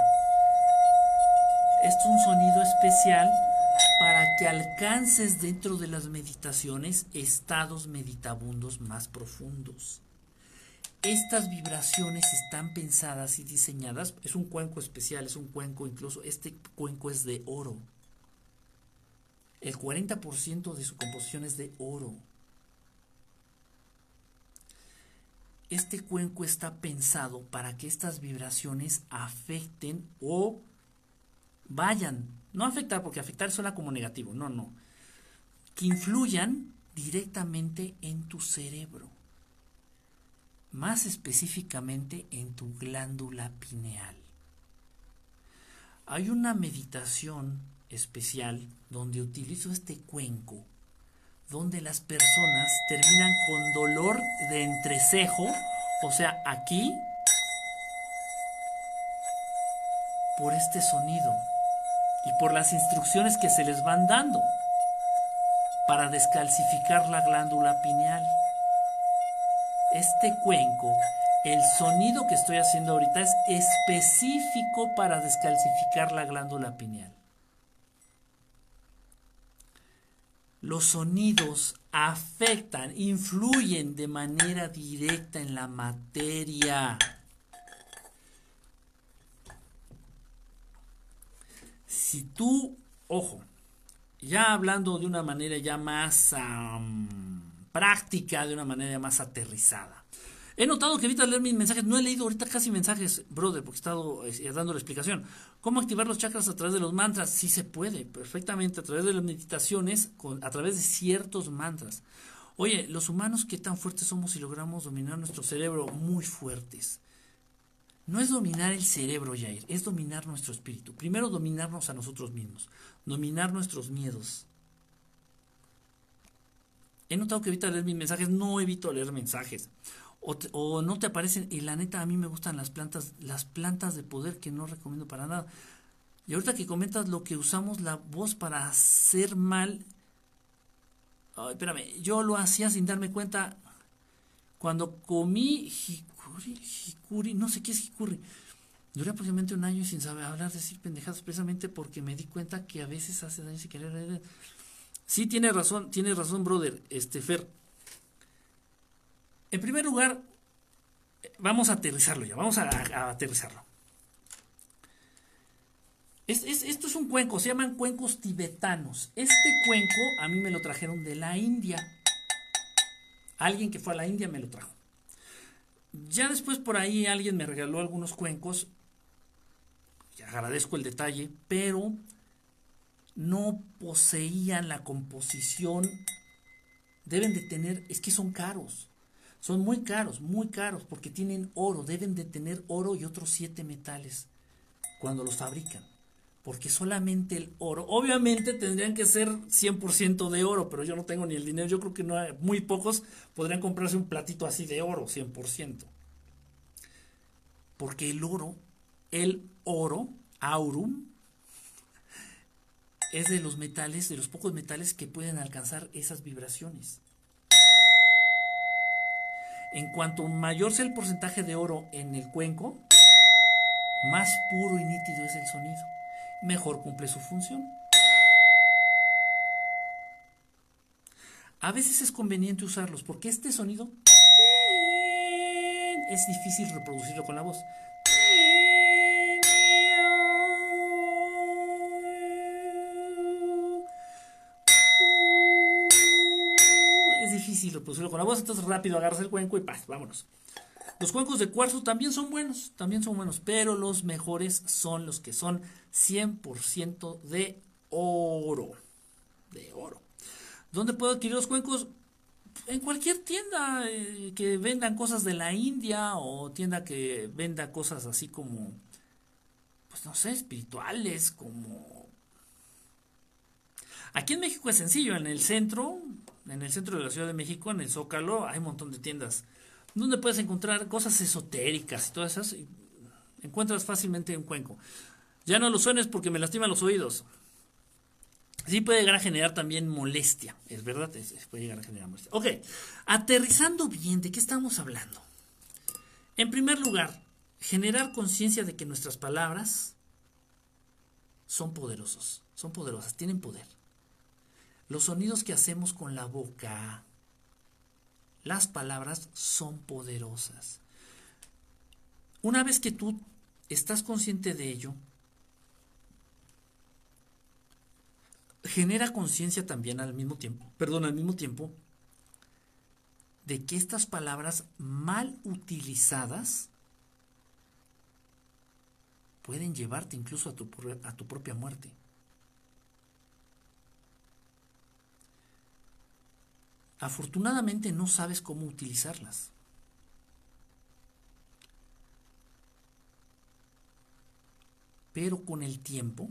es un sonido especial para que alcances dentro de las meditaciones estados meditabundos más profundos. Estas vibraciones están pensadas y diseñadas, es un cuenco especial, es un cuenco incluso, este cuenco es de oro. El 40% de su composición es de oro. Este cuenco está pensado para que estas vibraciones afecten o vayan, no afectar, porque afectar suena como negativo, no, no, que influyan directamente en tu cerebro, más específicamente en tu glándula pineal. Hay una meditación especial donde utilizo este cuenco, donde las personas terminan con dolor de entrecejo, o sea, aquí, por este sonido y por las instrucciones que se les van dando. para descalcificar la glándula pineal. Este cuenco, el sonido que estoy haciendo ahorita es específico para descalcificar la glándula pineal. Los sonidos afectan, influyen de manera directa en la materia. Si tú, ojo, ya hablando de una manera ya más práctica, de una manera más aterrizada. He notado que ahorita leer mis mensajes, no he leído ahorita casi mensajes, brother, porque he estado eh, dando la explicación. ¿Cómo activar los chakras a través de los mantras? Sí se puede, perfectamente, a través de las meditaciones, a través de ciertos mantras. Oye, los humanos, ¿qué tan fuertes somos si logramos dominar nuestro cerebro? Muy fuertes. No es dominar el cerebro, Jair, es dominar nuestro espíritu. Primero dominarnos a nosotros mismos, dominar nuestros miedos. He notado que evito leer mis mensajes, no evito leer mensajes. O, no te aparecen, y la neta a mí me gustan las plantas, las plantas de poder que no recomiendo para nada. Y ahorita que comentas lo que usamos la voz para hacer mal, ay, espérame, yo lo hacía sin darme cuenta cuando comí Hikuri, no sé qué es Hikuri. Duré aproximadamente un año sin saber hablar, decir pendejadas, precisamente porque me di cuenta que a veces hace daño sin querer. Sí, tiene razón, tiene razón, brother, este Fer. En primer lugar, vamos a aterrizarlo ya, vamos a, aterrizarlo. esto es un cuenco, se llaman cuencos tibetanos. Este cuenco a mí me lo trajeron de la India. Alguien que fue a la India me lo trajo. Ya después por ahí alguien me regaló algunos cuencos. Y agradezco el detalle, pero no poseían la composición. Deben de tener, es que son caros. Son muy caros, muy caros, porque tienen oro. Deben de tener oro y otros siete metales cuando los fabrican. Porque solamente el oro, obviamente tendrían que ser 100% de oro, pero yo no tengo ni el dinero. Yo creo que no muy pocos podrían comprarse un platito así de oro, 100%. Porque el oro, el oro, aurum, es de los metales, de los pocos metales que pueden alcanzar esas vibraciones. En cuanto mayor sea el porcentaje de oro en el cuenco, más puro y nítido es el sonido mejor cumple su función. A veces es conveniente usarlos porque este sonido es difícil reproducirlo con la voz. Difícil reproducirlo con la voz, entonces rápido agarras el cuenco y paz, vámonos. Los cuencos de cuarzo también son buenos, también son buenos, pero los mejores son los que son 100% de oro. De oro. ¿Dónde puedo adquirir los cuencos? En cualquier tienda eh, que vendan cosas de la India o tienda que venda cosas así como, pues no sé, espirituales, como... Aquí en México es sencillo, en el centro, en el centro de la Ciudad de México, en el Zócalo, hay un montón de tiendas donde puedes encontrar cosas esotéricas y todas esas. encuentras fácilmente un cuenco. Ya no lo suenes porque me lastima los oídos. Sí puede llegar a generar también molestia, es verdad, puede llegar a generar molestia. Ok, aterrizando bien, ¿de qué estamos hablando? En primer lugar, generar conciencia de que nuestras palabras son poderosos, son poderosas, tienen poder. Los sonidos que hacemos con la boca, las palabras son poderosas. Una vez que tú estás consciente de ello, genera conciencia también al mismo tiempo, perdón, al mismo tiempo, de que estas palabras mal utilizadas pueden llevarte incluso a tu, a tu propia muerte. Afortunadamente no sabes cómo utilizarlas. Pero con el tiempo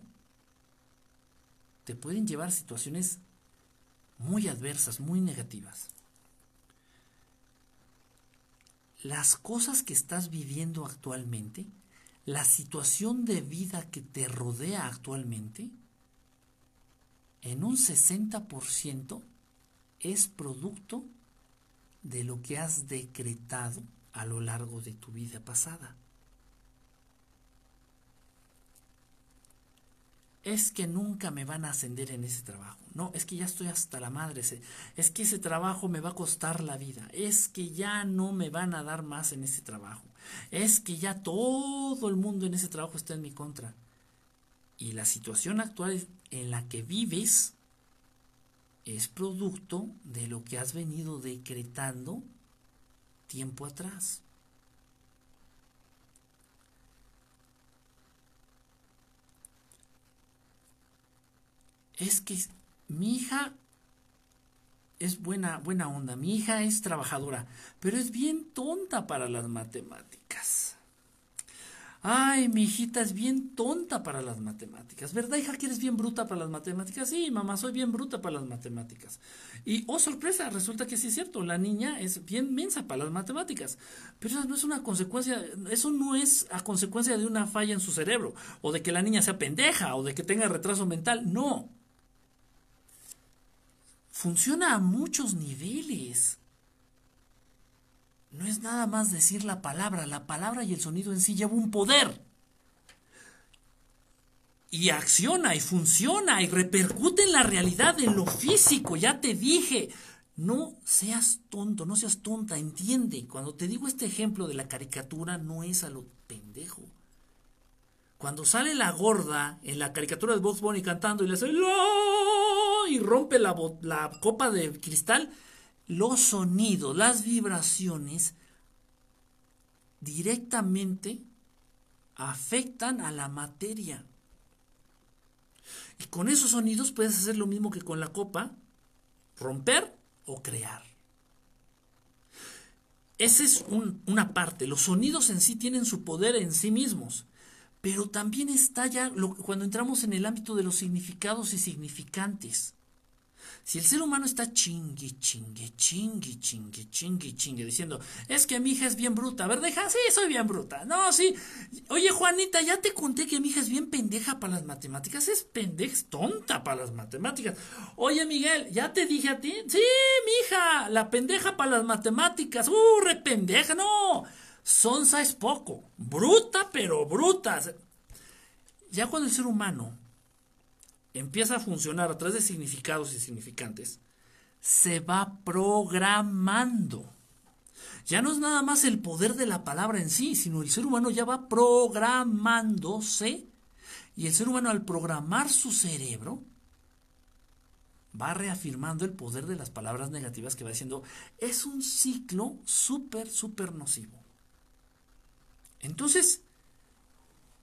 te pueden llevar a situaciones muy adversas, muy negativas. Las cosas que estás viviendo actualmente, la situación de vida que te rodea actualmente, en un 60% es producto de lo que has decretado a lo largo de tu vida pasada. es que nunca me van a ascender en ese trabajo. No, es que ya estoy hasta la madre. Es que ese trabajo me va a costar la vida. Es que ya no me van a dar más en ese trabajo. Es que ya todo el mundo en ese trabajo está en mi contra. Y la situación actual en la que vives es producto de lo que has venido decretando tiempo atrás. es que mi hija es buena, buena onda, mi hija es trabajadora, pero es bien tonta para las matemáticas. Ay, mi hijita es bien tonta para las matemáticas. ¿Verdad, hija, que eres bien bruta para las matemáticas? Sí, mamá, soy bien bruta para las matemáticas. Y, oh, sorpresa, resulta que sí es cierto, la niña es bien mensa para las matemáticas. Pero eso no es una consecuencia, eso no es a consecuencia de una falla en su cerebro, o de que la niña sea pendeja, o de que tenga retraso mental. No funciona a muchos niveles. No es nada más decir la palabra, la palabra y el sonido en sí lleva un poder. Y acciona y funciona y repercute en la realidad, en lo físico, ya te dije. No seas tonto, no seas tonta, entiende. Cuando te digo este ejemplo de la caricatura, no es a lo pendejo. Cuando sale la gorda en la caricatura de Box Bunny cantando y le hace y rompe la, la copa de cristal, los sonidos, las vibraciones directamente afectan a la materia. Y con esos sonidos puedes hacer lo mismo que con la copa, romper o crear. Esa es una parte. Los sonidos en sí tienen su poder en sí mismos. Pero también está ya cuando entramos en el ámbito de los significados y significantes. Si el ser humano está chingue, chingue, chingue, chingue, chingue, chingue, diciendo, es que mi hija es bien bruta, ¿verdad? Sí, soy bien bruta. No, sí. Oye, Juanita, ya te conté que mi hija es bien pendeja para las matemáticas. Es pendeja, es tonta para las matemáticas. Oye, Miguel, ya te dije a ti. Sí, mi hija, la pendeja para las matemáticas. Uh, re pendeja, no. Sonsa es poco, bruta pero bruta. Ya cuando el ser humano empieza a funcionar a través de significados y significantes, se va programando. Ya no es nada más el poder de la palabra en sí, sino el ser humano ya va programándose y el ser humano al programar su cerebro va reafirmando el poder de las palabras negativas que va diciendo, es un ciclo súper, súper nocivo. Entonces,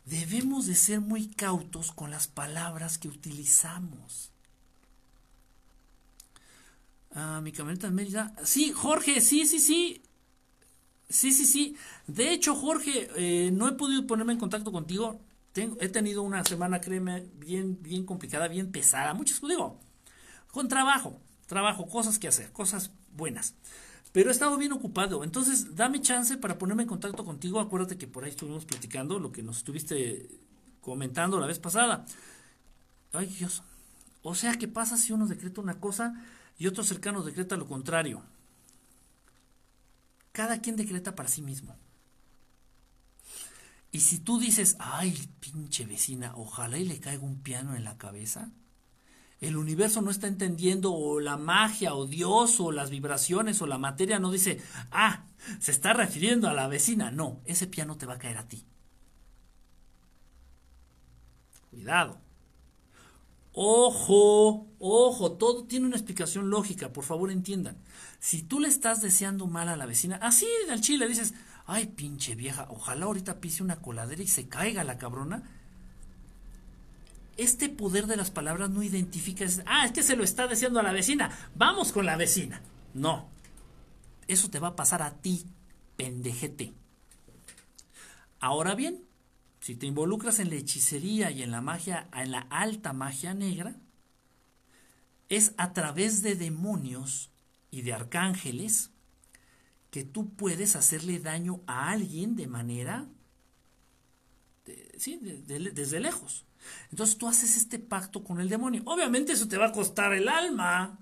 debemos de ser muy cautos con las palabras que utilizamos. Ah, mi camioneta en Mérida. Sí, Jorge, sí, sí, sí. Sí, sí, sí. De hecho, Jorge, eh, no he podido ponerme en contacto contigo. He tenido una semana, créeme, bien, bien complicada, bien pesada. Muchas, digo, con trabajo, trabajo, cosas que hacer, cosas buenas. Pero he estado bien ocupado. Entonces, dame chance para ponerme en contacto contigo. Acuérdate que por ahí estuvimos platicando lo que nos estuviste comentando la vez pasada. Ay, Dios. O sea, ¿qué pasa si uno decreta una cosa y otro cercano decreta lo contrario? Cada quien decreta para sí mismo. Y si tú dices, ay, pinche vecina, ojalá y le caiga un piano en la cabeza, el universo no está entendiendo o la magia o Dios o las vibraciones o la materia no dice, ah, se está refiriendo a la vecina. No, ese piano te va a caer a ti. Cuidado. Ojo, ojo, todo tiene una explicación lógica, por favor entiendan. Si tú le estás deseando mal a la vecina, así al chile dices, ay pinche vieja, ojalá ahorita pise una coladera y se caiga la cabrona, este poder de las palabras no identifica, ah, es que se lo está diciendo a la vecina, vamos con la vecina. No, eso te va a pasar a ti, pendejete. Ahora bien, si te involucras en la hechicería y en la magia, en la alta magia negra, es a través de demonios y de arcángeles que tú puedes hacerle daño a alguien de manera, sí, desde lejos. Entonces tú haces este pacto con el demonio. Obviamente eso te va a costar el alma.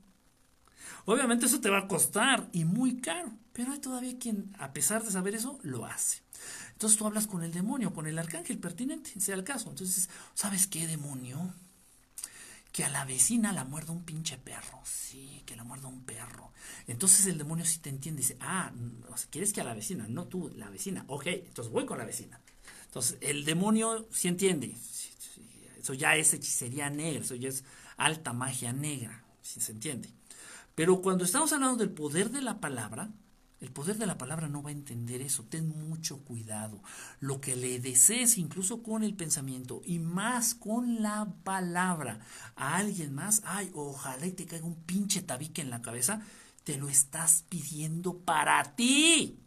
Obviamente eso te va a costar y muy caro, pero hay todavía quien, a pesar de saber eso, lo hace. Entonces tú hablas con el demonio, con el arcángel pertinente, sea el caso. Entonces, ¿sabes qué demonio? Que a la vecina la muerda un pinche perro. Sí, que la muerda un perro. Entonces el demonio sí te entiende. Dice, ah, quieres que a la vecina, no tú, la vecina. Ok, entonces voy con la vecina. Entonces el demonio sí entiende. Eso ya es hechicería negra, eso ya es alta magia negra, si se entiende. Pero cuando estamos hablando del poder de la palabra, el poder de la palabra no va a entender eso. Ten mucho cuidado. Lo que le desees, incluso con el pensamiento y más con la palabra, a alguien más, ay, ojalá y te caiga un pinche tabique en la cabeza, te lo estás pidiendo para ti.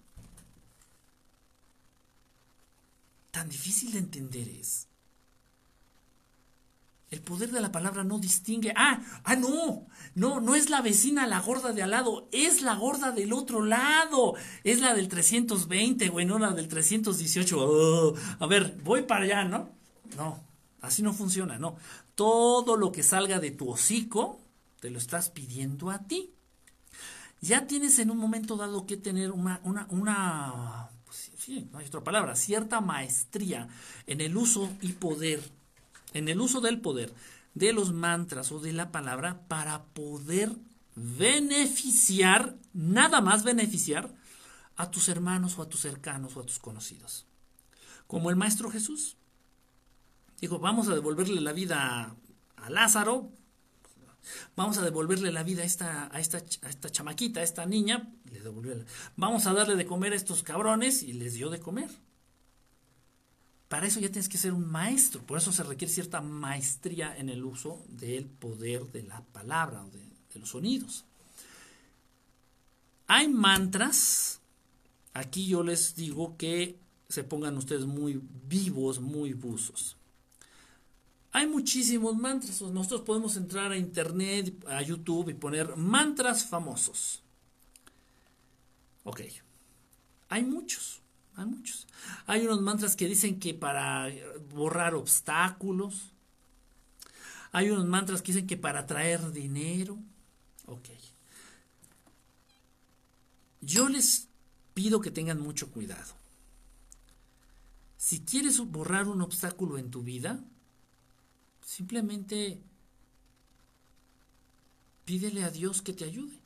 Tan difícil de entender es. El poder de la palabra no distingue. Ah, ah, no, no, no es la vecina la gorda de al lado, es la gorda del otro lado. Es la del 320, güey, no la del 318. a ver, voy para allá, ¿no? No, así no funciona, no. Todo lo que salga de tu hocico, te lo estás pidiendo a ti. Ya tienes en un momento dado que tener una, una, una pues, sí, no hay otra palabra, cierta maestría en el uso y poder en el uso del poder de los mantras o de la palabra para poder beneficiar, nada más beneficiar a tus hermanos o a tus cercanos o a tus conocidos. Como el Maestro Jesús. Dijo, vamos a devolverle la vida a Lázaro, vamos a devolverle la vida a esta, chamaquita, a esta niña, le vamos a darle de comer a estos cabrones y les dio de comer. Para eso ya tienes que ser un maestro, por eso se requiere cierta maestría en el uso del poder de la palabra o de, los sonidos. Hay mantras, aquí yo les digo que se pongan ustedes muy vivos, muy buzos. Hay muchísimos mantras. Nosotros podemos entrar a internet, a YouTube y poner mantras famosos. Ok. Hay muchos. Hay muchos. Hay unos mantras que dicen que para borrar obstáculos. Hay unos mantras que dicen que para traer dinero. Ok. Yo les pido que tengan mucho cuidado. Si quieres borrar un obstáculo en tu vida, simplemente pídele a Dios que te ayude.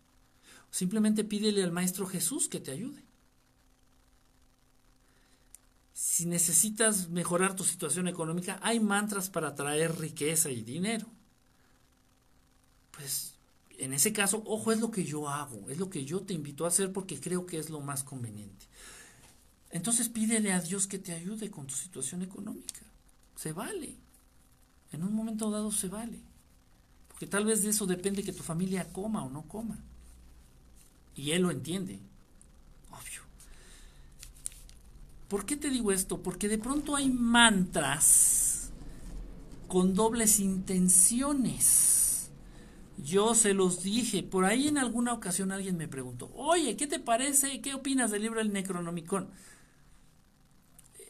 Simplemente pídele al Maestro Jesús que te ayude si necesitas mejorar tu situación económica, hay mantras para traer riqueza y dinero. Pues en ese caso, ojo, es lo que yo hago, es lo que yo te invito a hacer porque creo que es lo más conveniente. Entonces pídele a Dios que te ayude con tu situación económica. Se vale. En un momento dado se vale. Porque tal vez de eso depende que tu familia coma o no coma. Y Él lo entiende. ¿Por qué te digo esto? Porque de pronto hay mantras con dobles intenciones. Yo se los dije, por ahí en alguna ocasión alguien me preguntó, oye, ¿qué te parece? ¿Qué opinas del libro El Necronomicon?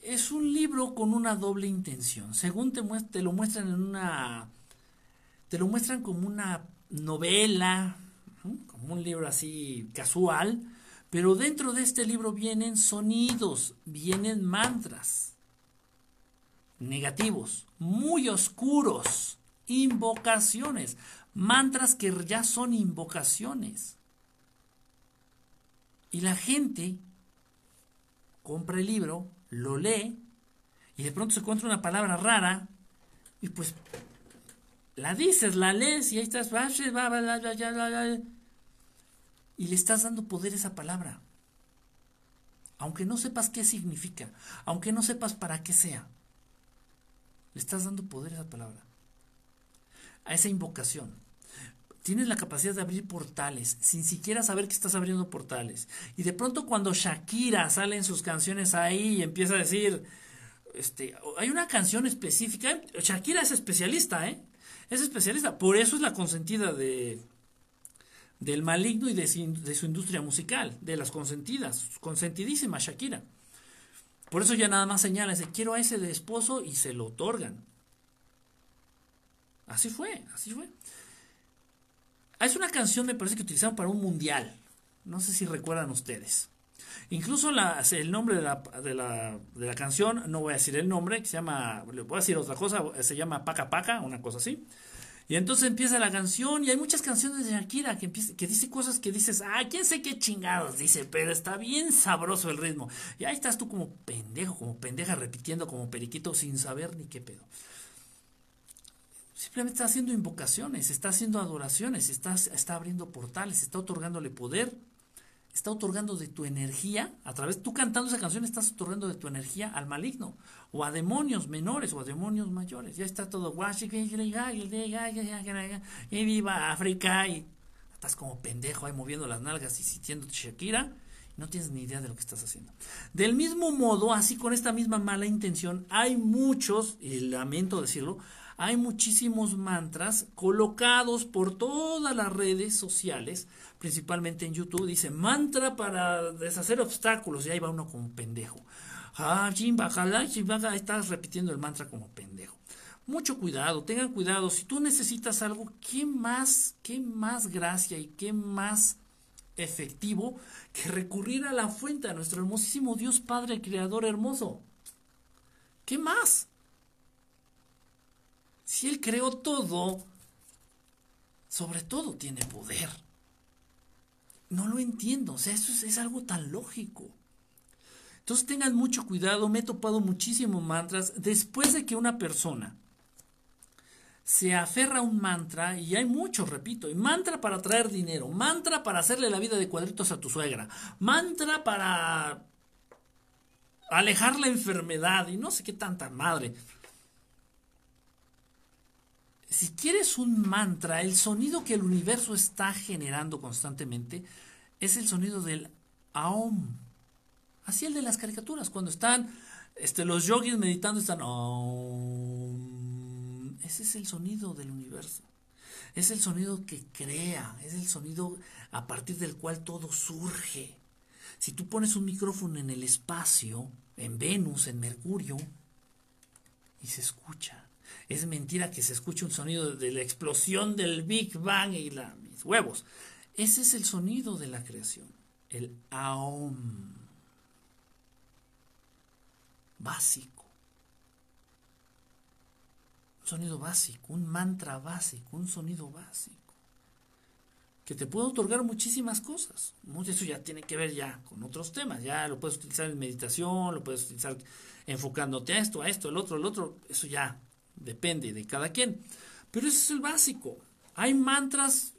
Es un libro con una doble intención. Según te, te lo muestran en una... Te lo muestran como una novela, como un libro así casual, pero dentro de este libro vienen sonidos, vienen mantras negativos, muy oscuros, invocaciones, mantras que ya son invocaciones. Y la gente compra el libro, lo lee, y de pronto se encuentra una palabra rara, y pues la dices, la lees, y ahí estás, y le estás dando poder a esa palabra. Aunque no sepas qué significa, aunque no sepas para qué sea, le estás dando poder a esa palabra, a esa invocación. Tienes la capacidad de abrir portales sin siquiera saber que estás abriendo portales. Y de pronto cuando Shakira sale en sus canciones ahí y empieza a decir, este, hay una canción específica, Shakira es especialista, ¿eh? Es especialista, por eso es la consentida de, del maligno y de su, industria musical, de las consentidas, consentidísima Shakira. Por eso ya nada más señala, dice, quiero a ese de esposo y se lo otorgan. Así fue, así fue. Es una canción, me parece que utilizaron para un mundial. No sé si recuerdan ustedes. Incluso el nombre de la, de, la, de la, canción, no voy a decir el nombre, que se llama, le voy a decir otra cosa, se llama Paca Paca, una cosa así. Y entonces empieza la canción y hay muchas canciones de Shakira que, que dice cosas que dices, ah, quién sé qué chingados dice, pero está bien sabroso el ritmo. Y ahí estás tú como pendejo, como pendeja repitiendo como periquito sin saber ni qué pedo. Simplemente está haciendo invocaciones, está haciendo adoraciones, está, está abriendo portales, está otorgándole poder está otorgando de tu energía, a través, tú cantando esa canción estás otorgando de tu energía al maligno, o a demonios menores, o a demonios mayores. Ya está todo, y viva África, y estás como pendejo ahí moviendo las nalgas y sintiendo Shakira, no tienes ni idea de lo que estás haciendo. Del mismo modo, así con esta misma mala intención, hay muchos, y lamento decirlo, hay muchísimos mantras colocados por todas las redes sociales, principalmente en YouTube. Dice mantra para deshacer obstáculos y ahí va uno como pendejo. Ah, estás repitiendo el mantra como pendejo. Mucho cuidado, tengan cuidado. Si tú necesitas algo, ¿qué más, qué más gracia y qué más efectivo que recurrir a la fuente, a nuestro hermosísimo Dios Padre Creador hermoso? ¿Qué más? Si Él creó todo, sobre todo tiene poder. No lo entiendo, o sea, eso es, algo tan lógico. Entonces tengan mucho cuidado, me he topado muchísimos mantras. Después de que una persona se aferra a un mantra, y hay muchos, repito, y mantra para traer dinero, mantra para hacerle la vida de cuadritos a tu suegra, mantra para alejar la enfermedad, y no sé qué tanta madre si quieres un mantra, el sonido que el universo está generando constantemente es el sonido del Aum. Así el de las caricaturas, cuando están este, los yogis meditando, están Aum. Ese es el sonido del universo. Es el sonido que crea, es el sonido a partir del cual todo surge. Si tú pones un micrófono en el espacio, en Venus, en Mercurio, y se escucha, es mentira que se escuche un sonido de la explosión del Big Bang y la, mis huevos. Ese es el sonido de la creación, el Aum. Básico. Un sonido básico, un mantra básico, un sonido básico. Que te puede otorgar muchísimas cosas. Eso ya tiene que ver ya con otros temas. Ya lo puedes utilizar en meditación, lo puedes utilizar enfocándote a esto, a esto, el otro, el otro. Eso ya depende de cada quien. Pero ese es el básico. Hay mantras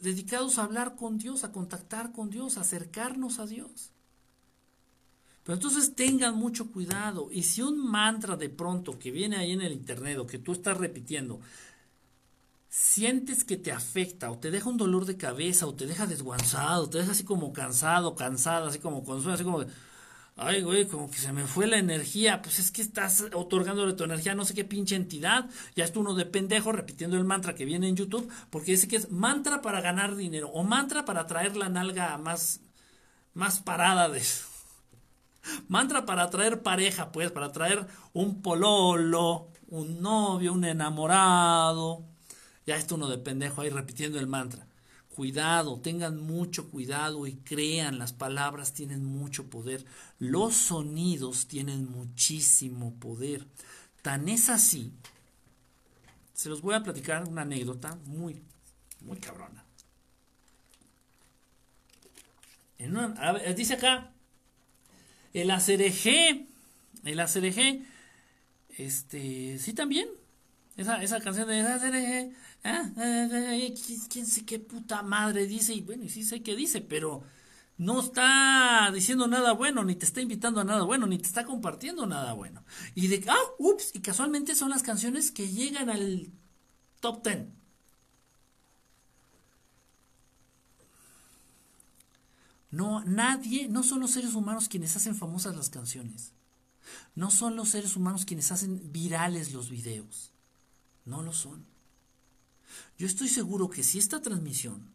dedicados a hablar con Dios, a contactar con Dios, a acercarnos a Dios. Pero entonces tengan mucho cuidado. Y si un mantra de pronto que viene ahí en el internet o que tú estás repitiendo, sientes que te afecta o te deja un dolor de cabeza o te deja desguanzado, te deja así como cansado, cansado, así como con así como ay, güey, como que se me fue la energía, pues es que estás otorgándole tu energía a no sé qué pinche entidad, ya está uno de pendejo repitiendo el mantra que viene en YouTube, porque dice que es mantra para ganar dinero, o mantra para traer la nalga más, más parada de mantra para traer pareja, pues, para traer un pololo, un novio, un enamorado, ya está uno de pendejo ahí repitiendo el mantra. Cuidado, tengan mucho cuidado y crean, las palabras tienen mucho poder, los sonidos tienen muchísimo poder. Tan es así, se los voy a platicar una anécdota muy, muy cabrona. dice acá, el ACRG, el ACRG, este, sí también, esa, esa canción de ACRG, ¿Ah? ¿Quién sé qué puta madre dice? Y bueno, y sí sé qué dice, pero no está diciendo nada bueno, ni te está invitando a nada bueno, ni te está compartiendo nada bueno. Y de, ah, ups, y casualmente son las canciones que llegan al top ten. No, nadie, no son los seres humanos quienes hacen famosas las canciones. No son los seres humanos quienes hacen virales los videos. No lo son. Yo estoy seguro que si esta transmisión,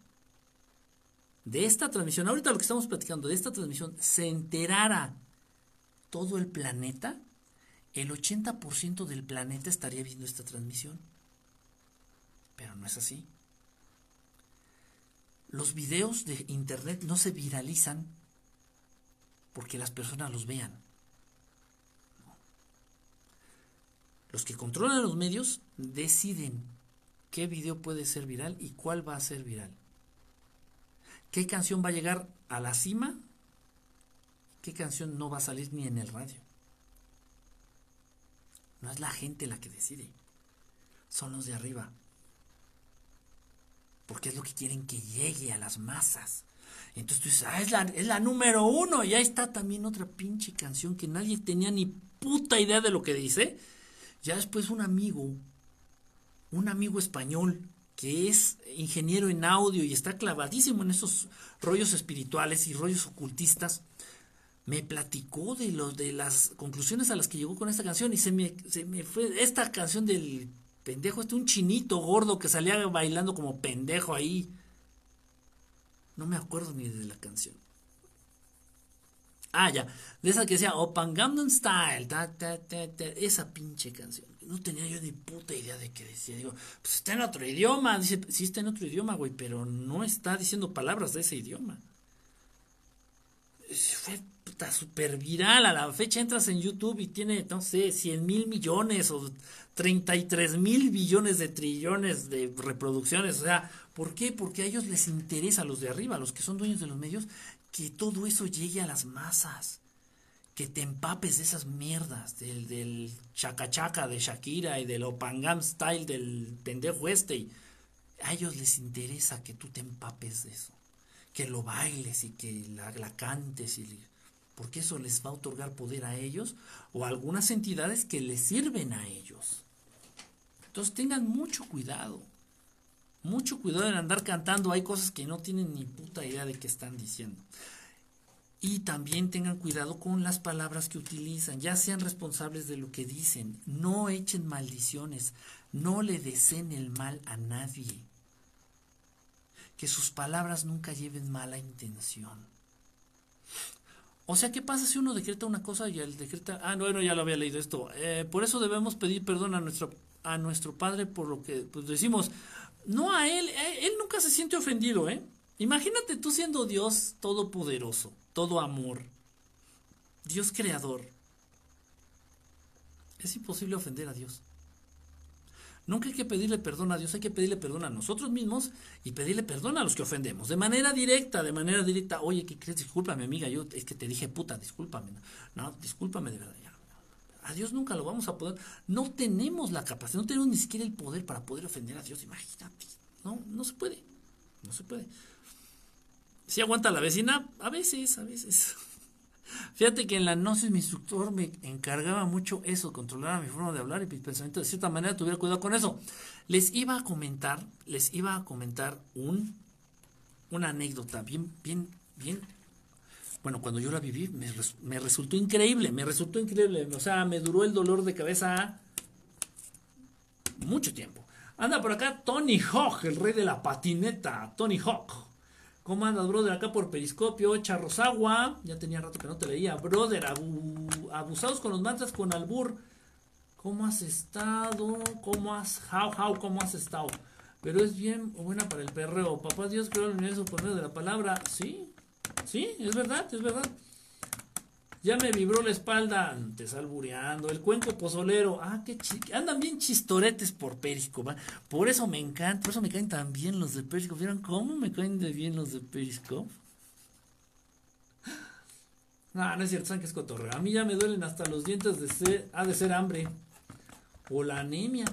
de esta transmisión, ahorita lo que estamos platicando, de esta transmisión, se enterara todo el planeta, el 80% del planeta estaría viendo esta transmisión. Pero no es así. Los videos de internet no se viralizan porque las personas los vean. Los que controlan los medios deciden qué video puede ser viral y cuál va a ser viral. ¿Qué canción va a llegar a la cima? ¿Qué canción no va a salir ni en el radio? No es la gente la que decide, son los de arriba. Porque es lo que quieren que llegue a las masas. Entonces tú dices, ah, es la, es la número uno. Y ahí está también otra pinche canción que nadie tenía ni puta idea de lo que dice. Ya después un amigo, un amigo español, que es ingeniero en audio y está clavadísimo en esos rollos espirituales y rollos ocultistas, me platicó de los de las conclusiones a las que llegó con esta canción y se me, se me fue esta canción del pendejo, este un chinito gordo que salía bailando como pendejo ahí. No me acuerdo ni de la canción. Ah, ya, de esa que decía Open Gangnam Style, esa pinche canción no tenía yo ni puta idea de qué decía. Digo, pues está en otro idioma. Dice, sí está en otro idioma, güey, pero no está diciendo palabras de ese idioma. Fue puta súper viral. A la fecha entras en YouTube y tiene, no sé, 100 mil millones o 33 mil billones de trillones de reproducciones. O sea, ¿por qué? Porque a ellos les interesa, a los de arriba, a los que son dueños de los medios, que todo eso llegue a las masas que te empapes de esas mierdas, del, del chacachaca de Shakira y del Opangam style del pendejo este. a ellos les interesa que tú te empapes de eso, que lo bailes y que la, cantes, y, porque eso les va a otorgar poder a ellos o a algunas entidades que les sirven a ellos. Entonces tengan mucho cuidado, mucho cuidado en andar cantando, hay cosas que no tienen ni puta idea de qué están diciendo. Y también tengan cuidado con las palabras que utilizan, ya sean responsables de lo que dicen, no echen maldiciones, no le deseen el mal a nadie. Que sus palabras nunca lleven mala intención. O sea, ¿qué pasa si uno decreta una cosa y el decreta... Ah, bueno, ya lo había leído esto. Eh, por eso debemos pedir perdón a nuestro, a nuestro Padre por lo que pues, decimos. No a Él, eh, Él nunca se siente ofendido, ¿eh? Imagínate tú siendo Dios todopoderoso todo amor, Dios creador. Es imposible ofender a Dios. Nunca hay que pedirle perdón a Dios, hay que pedirle perdón a nosotros mismos y pedirle perdón a los que ofendemos. De manera directa, de manera directa. Oye, ¿qué crees? Discúlpame, amiga, yo es que te dije puta, discúlpame. No, discúlpame de verdad. A Dios nunca lo vamos a poder. No tenemos la capacidad, no tenemos ni siquiera el poder para poder ofender a Dios. Imagínate. No, no se puede. No se puede. Si aguanta la vecina? A veces, a veces. *laughs* Fíjate que en la gnosis mi instructor me encargaba mucho eso, controlar mi forma de hablar y mis pensamientos. De cierta manera tuviera cuidado con eso. Les iba a comentar, les iba a comentar un, una anécdota bien, bien, bien. Bueno, cuando yo la viví me, me resultó increíble, me resultó increíble. O sea, me duró el dolor de cabeza mucho tiempo. Anda por acá Tony Hawk, el rey de la patineta. Tony Hawk. ¿Cómo andas, brother? Acá por Periscopio, Charrosagua. Ya tenía rato que no te leía. Brother, abusados con los mantras con albur. ¿Cómo has estado? ¿Cómo has, how, how, cómo has estado? Pero es bien buena para el perreo. Papá Dios creó el universo por medio de la palabra. Sí, sí, es verdad, es verdad. Ya me vibró la espalda, te salbureando. El cuenco pozolero, ah, qué andan bien chistoretes por Periscope. Por eso me encanta, por eso me caen tan bien los de Periscope. ¿Vieron cómo me caen de bien los de Periscope? No, no es cierto, saben es cotorreo. A mí ya me duelen hasta los dientes de ser, ha de ser hambre. O la anemia.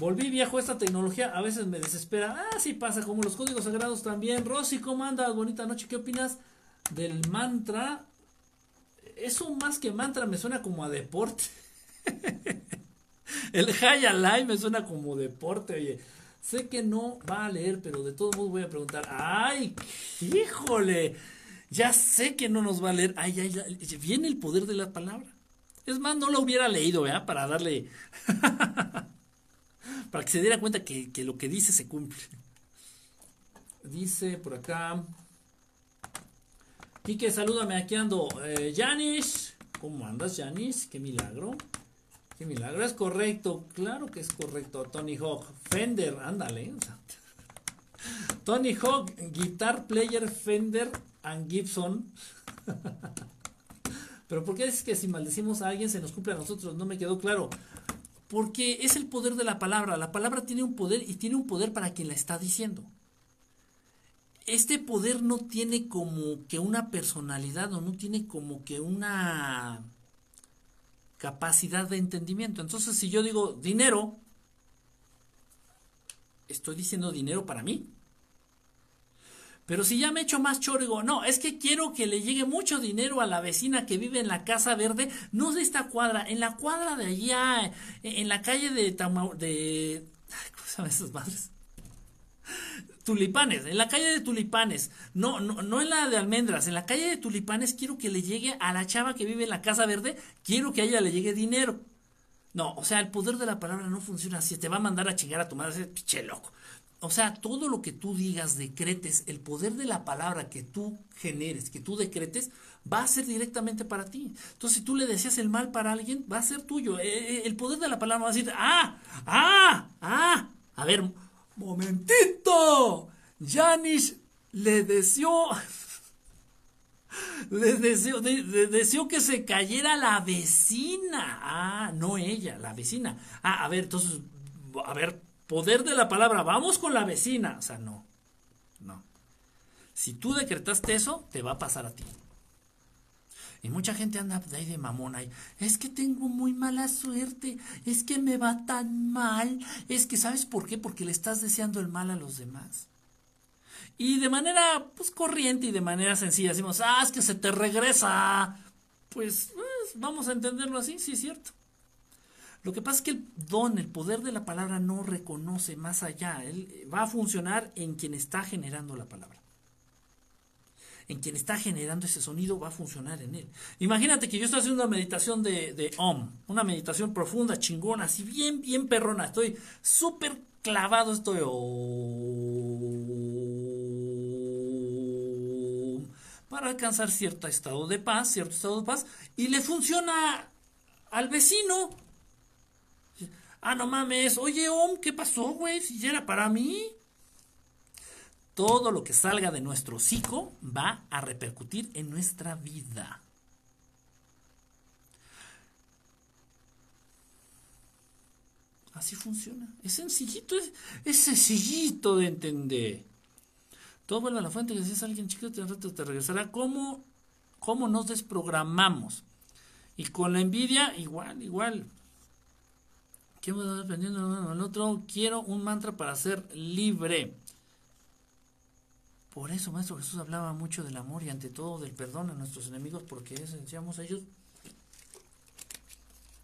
Volví viejo esta tecnología, a veces me desespera. Ah, sí pasa, como los códigos sagrados también. Rosy, ¿cómo andas? Bonita noche, ¿qué opinas del mantra eso más que mantra me suena como a deporte. *laughs* El High Alive me suena como deporte, oye. Sé que no va a leer, pero de todos modos voy a preguntar. ¡Ay, híjole! Ya sé que no nos va a leer. ¡Ay, ay, ay! Viene el poder de la palabra. Es más, no lo hubiera leído, ¿verdad? Para darle. *laughs* para que se diera cuenta que lo que dice se cumple. Dice por acá. Quique, salúdame, aquí ando. Eh, ¿cómo andas, Janis? Qué milagro. Qué milagro, es correcto, claro que es correcto, Tony Hawk. Fender, ándale. *laughs* Tony Hawk, Guitar Player Fender and Gibson. *laughs* Pero ¿por qué es que si maldecimos a alguien se nos cumple a nosotros? No me quedó claro. Porque es el poder de la palabra. La palabra tiene un poder y tiene un poder para quien la está diciendo. Este poder no tiene como que una personalidad o no tiene como que una capacidad de entendimiento. Entonces, si yo digo dinero, estoy diciendo dinero para mí. Pero si ya me echo más choro digo, no, es que quiero que le llegue mucho dinero a la vecina que vive en la Casa Verde, no de esta cuadra, en la cuadra de allá, en la calle de de ¿cómo se llaman esas madres? Tulipanes, en la calle de Tulipanes, no, no, no en la de Almendras, en la calle de Tulipanes quiero que le llegue a la chava que vive en la Casa Verde, quiero que a ella le llegue dinero. No, o sea, el poder de la palabra no funciona así, te va a mandar a chingar a tu madre, ese pinche loco. O sea, todo lo que tú digas, decretes, el poder de la palabra que tú generes, que tú decretes, va a ser directamente para ti. Entonces, si tú le deseas el mal para alguien, va a ser tuyo. Eh, eh, el poder de la palabra va a decir, ah, ah, ah, a ver, momentito, Janish le deseó, *laughs* le deseó, deseó que se cayera la vecina. Ah, no ella, la vecina. Ah, a ver, entonces, a ver, poder de la palabra, vamos con la vecina. O sea, no, no. Si tú decretaste eso, te va a pasar a ti. Y mucha gente anda de ahí de mamón ahí. Es que tengo muy mala suerte. Es que me va tan mal. Es que, ¿sabes por qué? Porque le estás deseando el mal a los demás. Y de manera, pues, corriente y de manera sencilla decimos, ah, es que se te regresa. Pues, pues vamos a entenderlo así, sí es cierto. Lo que pasa es que el don, el poder de la palabra no reconoce más allá. Él va a funcionar en quien está generando la palabra. En quien está generando ese sonido va a funcionar en él. Imagínate que yo estoy haciendo una meditación de, Om, una meditación profunda, chingona, así bien, bien perrona. Estoy súper clavado, estoy... para alcanzar cierto estado de paz, cierto estado de paz, y le funciona al vecino Ah, no mames. Oye, Om, ¿qué pasó, güey? Si ya era para mí. Todo lo que salga de nuestro hocico va a repercutir en nuestra vida. Así funciona. Es sencillito, es, sencillito de entender. Todo vuelve a la fuente, que si es alguien chico, te, te regresará. ¿Cómo, ¿Cómo nos desprogramamos? Y con la envidia, igual, igual. ¿Qué dependiendo del otro? Quiero un mantra para ser libre. Por eso, Maestro Jesús hablaba mucho del amor y ante todo del perdón a nuestros enemigos, porque decíamos a ellos.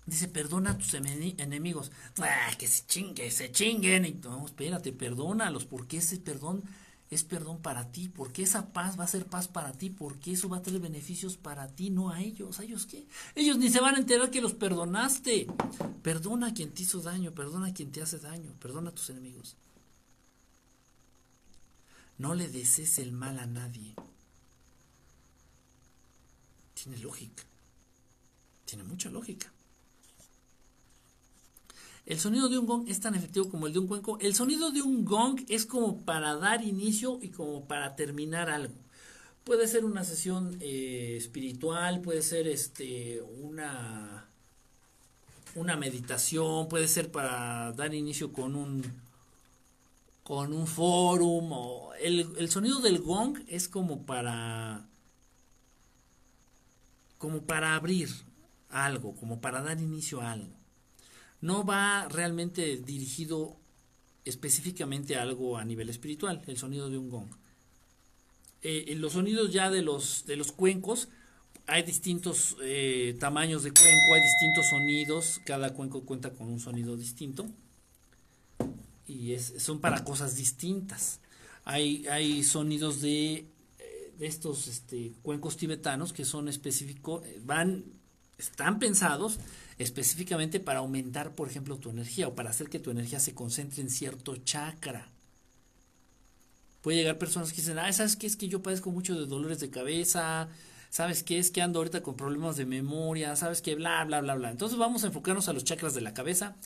Dice, perdona a tus enemigos. Ah, que se chinguen, se chinguen. Y, no, espérate, perdónalos, porque ese perdón es perdón para ti, porque esa paz va a ser paz para ti, porque eso va a tener beneficios para ti, no a ellos. ¿A ellos qué? Ellos ni se van a enterar que los perdonaste. Perdona a quien te hizo daño, perdona a quien te hace daño, perdona a tus enemigos. No le desees el mal a nadie. Tiene lógica. Tiene mucha lógica. El sonido de un gong es tan efectivo como el de un cuenco. El sonido de un gong es como para dar inicio y como para terminar algo. Puede ser una sesión eh, espiritual, puede ser este una una meditación, puede ser para dar inicio con un con un forum o el, el sonido del gong es como para como para abrir algo, como para dar inicio a algo no va realmente dirigido específicamente a algo a nivel espiritual, el sonido de un gong. Eh, en los sonidos ya de los, de los cuencos, hay distintos eh, tamaños de cuenco, hay distintos sonidos, cada cuenco cuenta con un sonido distinto y son para cosas distintas. Hay, hay sonidos de, eh, de estos este, cuencos tibetanos que son específicos, van, están pensados específicamente para aumentar, por ejemplo, tu energía o para hacer que tu energía se concentre en cierto chakra. Puede llegar personas que dicen, ah, ¿sabes qué? Es que yo padezco mucho de dolores de cabeza, ¿sabes qué? Es que ando ahorita con problemas de memoria, ¿sabes qué? Bla, bla, bla, bla. Entonces vamos a enfocarnos a los chakras de la cabeza.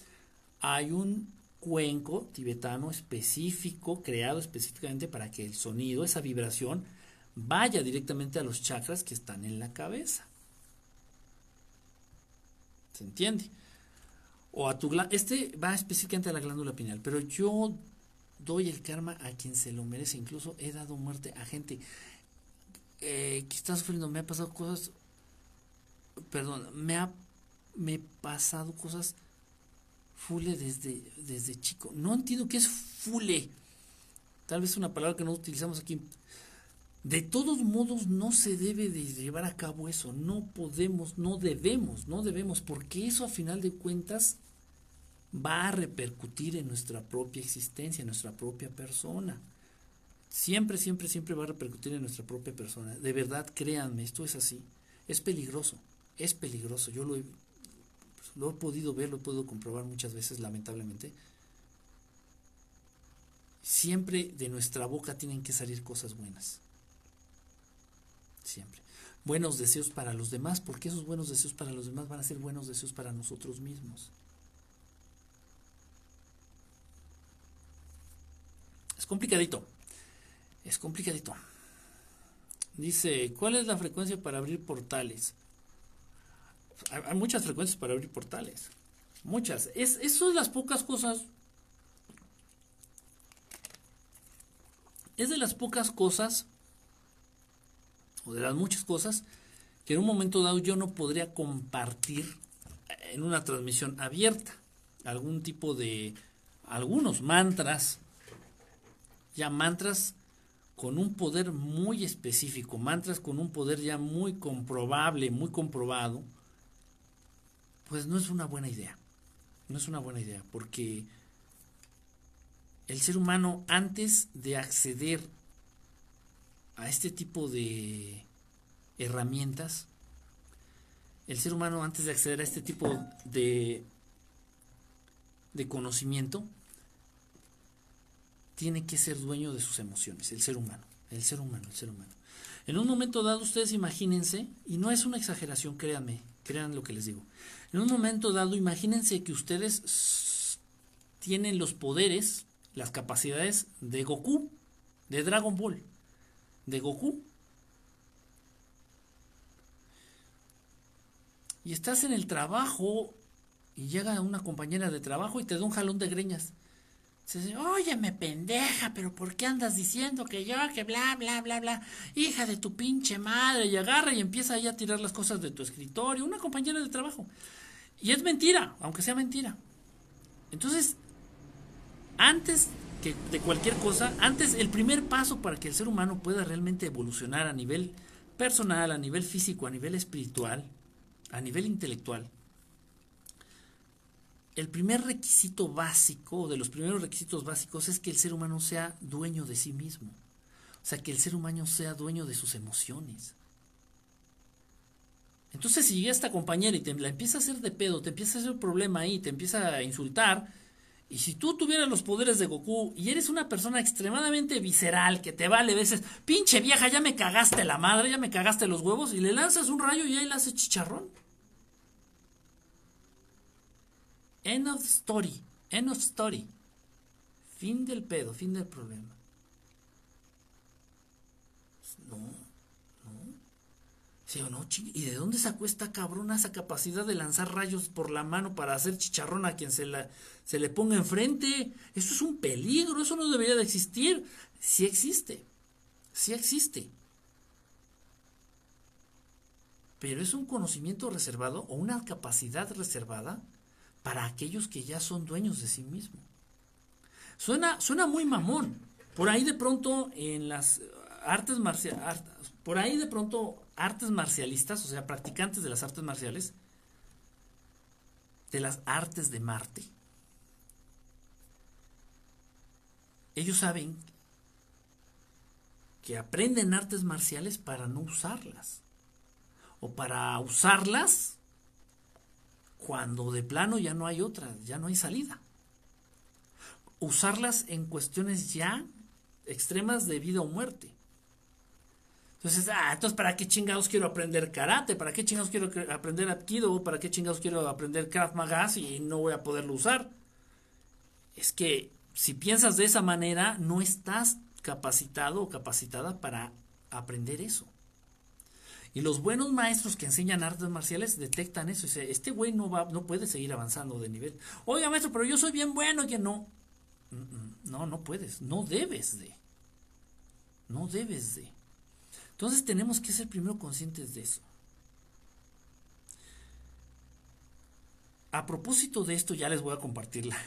Hay un cuenco tibetano específico, creado específicamente para que el sonido, esa vibración, vaya directamente a los chakras que están en la cabeza. ¿Se entiende? O a tu este va específicamente a la glándula pineal, pero yo doy el karma a quien se lo merece. Incluso he dado muerte a gente eh, que está sufriendo. Me ha pasado cosas, perdón, me ha me pasado cosas fule desde, desde chico. No entiendo qué es fule. Tal vez una palabra que no utilizamos aquí. De todos modos, no se debe de llevar a cabo eso. No podemos, no debemos, no debemos, porque eso a final de cuentas va a repercutir en nuestra propia existencia, en nuestra propia persona. Siempre, siempre, siempre va a repercutir en nuestra propia persona. De verdad, créanme, esto es así. Es peligroso, es peligroso. Yo lo he, lo he podido ver, lo he podido comprobar muchas veces, lamentablemente. Siempre de nuestra boca tienen que salir cosas buenas. Siempre. Buenos deseos para los demás, porque esos buenos deseos para los demás van a ser buenos deseos para nosotros mismos. Es complicadito. Es complicadito. Dice, ¿cuál es la frecuencia para abrir portales? Hay, muchas frecuencias para abrir portales. Muchas. Es, eso es las pocas cosas. Es de las pocas cosas, o de las muchas cosas, que en un momento dado yo no podría compartir en una transmisión abierta. Algún tipo de, algunos mantras, ya mantras con un poder muy específico, mantras con un poder ya muy comprobable, muy comprobado, pues no es una buena idea. No es una buena idea, porque el ser humano antes de acceder a este tipo de herramientas, el ser humano antes de acceder a este tipo de, de conocimiento, tiene que ser dueño de sus emociones, el ser humano, el ser humano, el ser humano. En un momento dado, ustedes imagínense, y no es una exageración, créanme, crean lo que les digo. En un momento dado, imagínense que ustedes tienen los poderes, las capacidades de Goku, de Dragon Ball, de Goku. Y estás en el trabajo y llega una compañera de trabajo y te da un jalón de greñas. Se dice, óyeme pendeja, pero ¿por qué andas diciendo que yo, que bla, bla, bla, bla? Hija de tu pinche madre. Y agarra y empieza ahí a tirar las cosas de tu escritorio. Una compañera de trabajo. Y es mentira, aunque sea mentira. Entonces, antes que de cualquier cosa, antes el primer paso para que el ser humano pueda realmente evolucionar a nivel personal, a nivel físico, a nivel espiritual, a nivel intelectual, el primer requisito básico, de los primeros requisitos básicos, es que el ser humano sea dueño de sí mismo. O sea, que el ser humano sea dueño de sus emociones. Entonces, si llega esta compañera y te la empieza a hacer de pedo, te empieza a hacer un problema ahí, te empieza a insultar, y si tú tuvieras los poderes de Goku y eres una persona extremadamente visceral, que te vale veces, pinche vieja, ya me cagaste la madre, ya me cagaste los huevos, y le lanzas un rayo y ahí le hace chicharrón. End of story. End of story. Fin del pedo, fin del problema. No, no. ¿Sí o no? ¿Y de dónde sacó esta cabrona esa capacidad de lanzar rayos por la mano para hacer chicharrón a quien se, la, se le ponga enfrente? Eso es un peligro, eso no debería de existir. Sí existe, sí existe. Pero es un conocimiento reservado o una capacidad reservada para aquellos que ya son dueños de sí mismos. Suena, suena muy mamón. Por ahí de pronto en las artes marciales, por ahí de pronto artes marcialistas, o sea, practicantes de las artes marciales, de las artes de Marte, ellos saben que aprenden artes marciales para no usarlas. O para usarlas cuando de plano ya no hay otra, ya no hay salida. Usarlas en cuestiones ya extremas de vida o muerte. Entonces, ah, entonces, ¿para qué chingados quiero aprender karate? ¿Para qué chingados quiero aprender aikido? ¿Para qué chingados quiero aprender Krav Maga si no voy a poderlo usar? es que si piensas de esa manera, no estás capacitado o capacitada para aprender eso. Y los buenos maestros que enseñan artes marciales detectan eso y dicen, este güey no va, no puede seguir avanzando de nivel. Oiga, maestro, pero yo soy bien bueno y no. No, no puedes, no debes de. No debes de. Entonces tenemos que ser primero conscientes de eso. A propósito de esto, ya les voy a compartir la,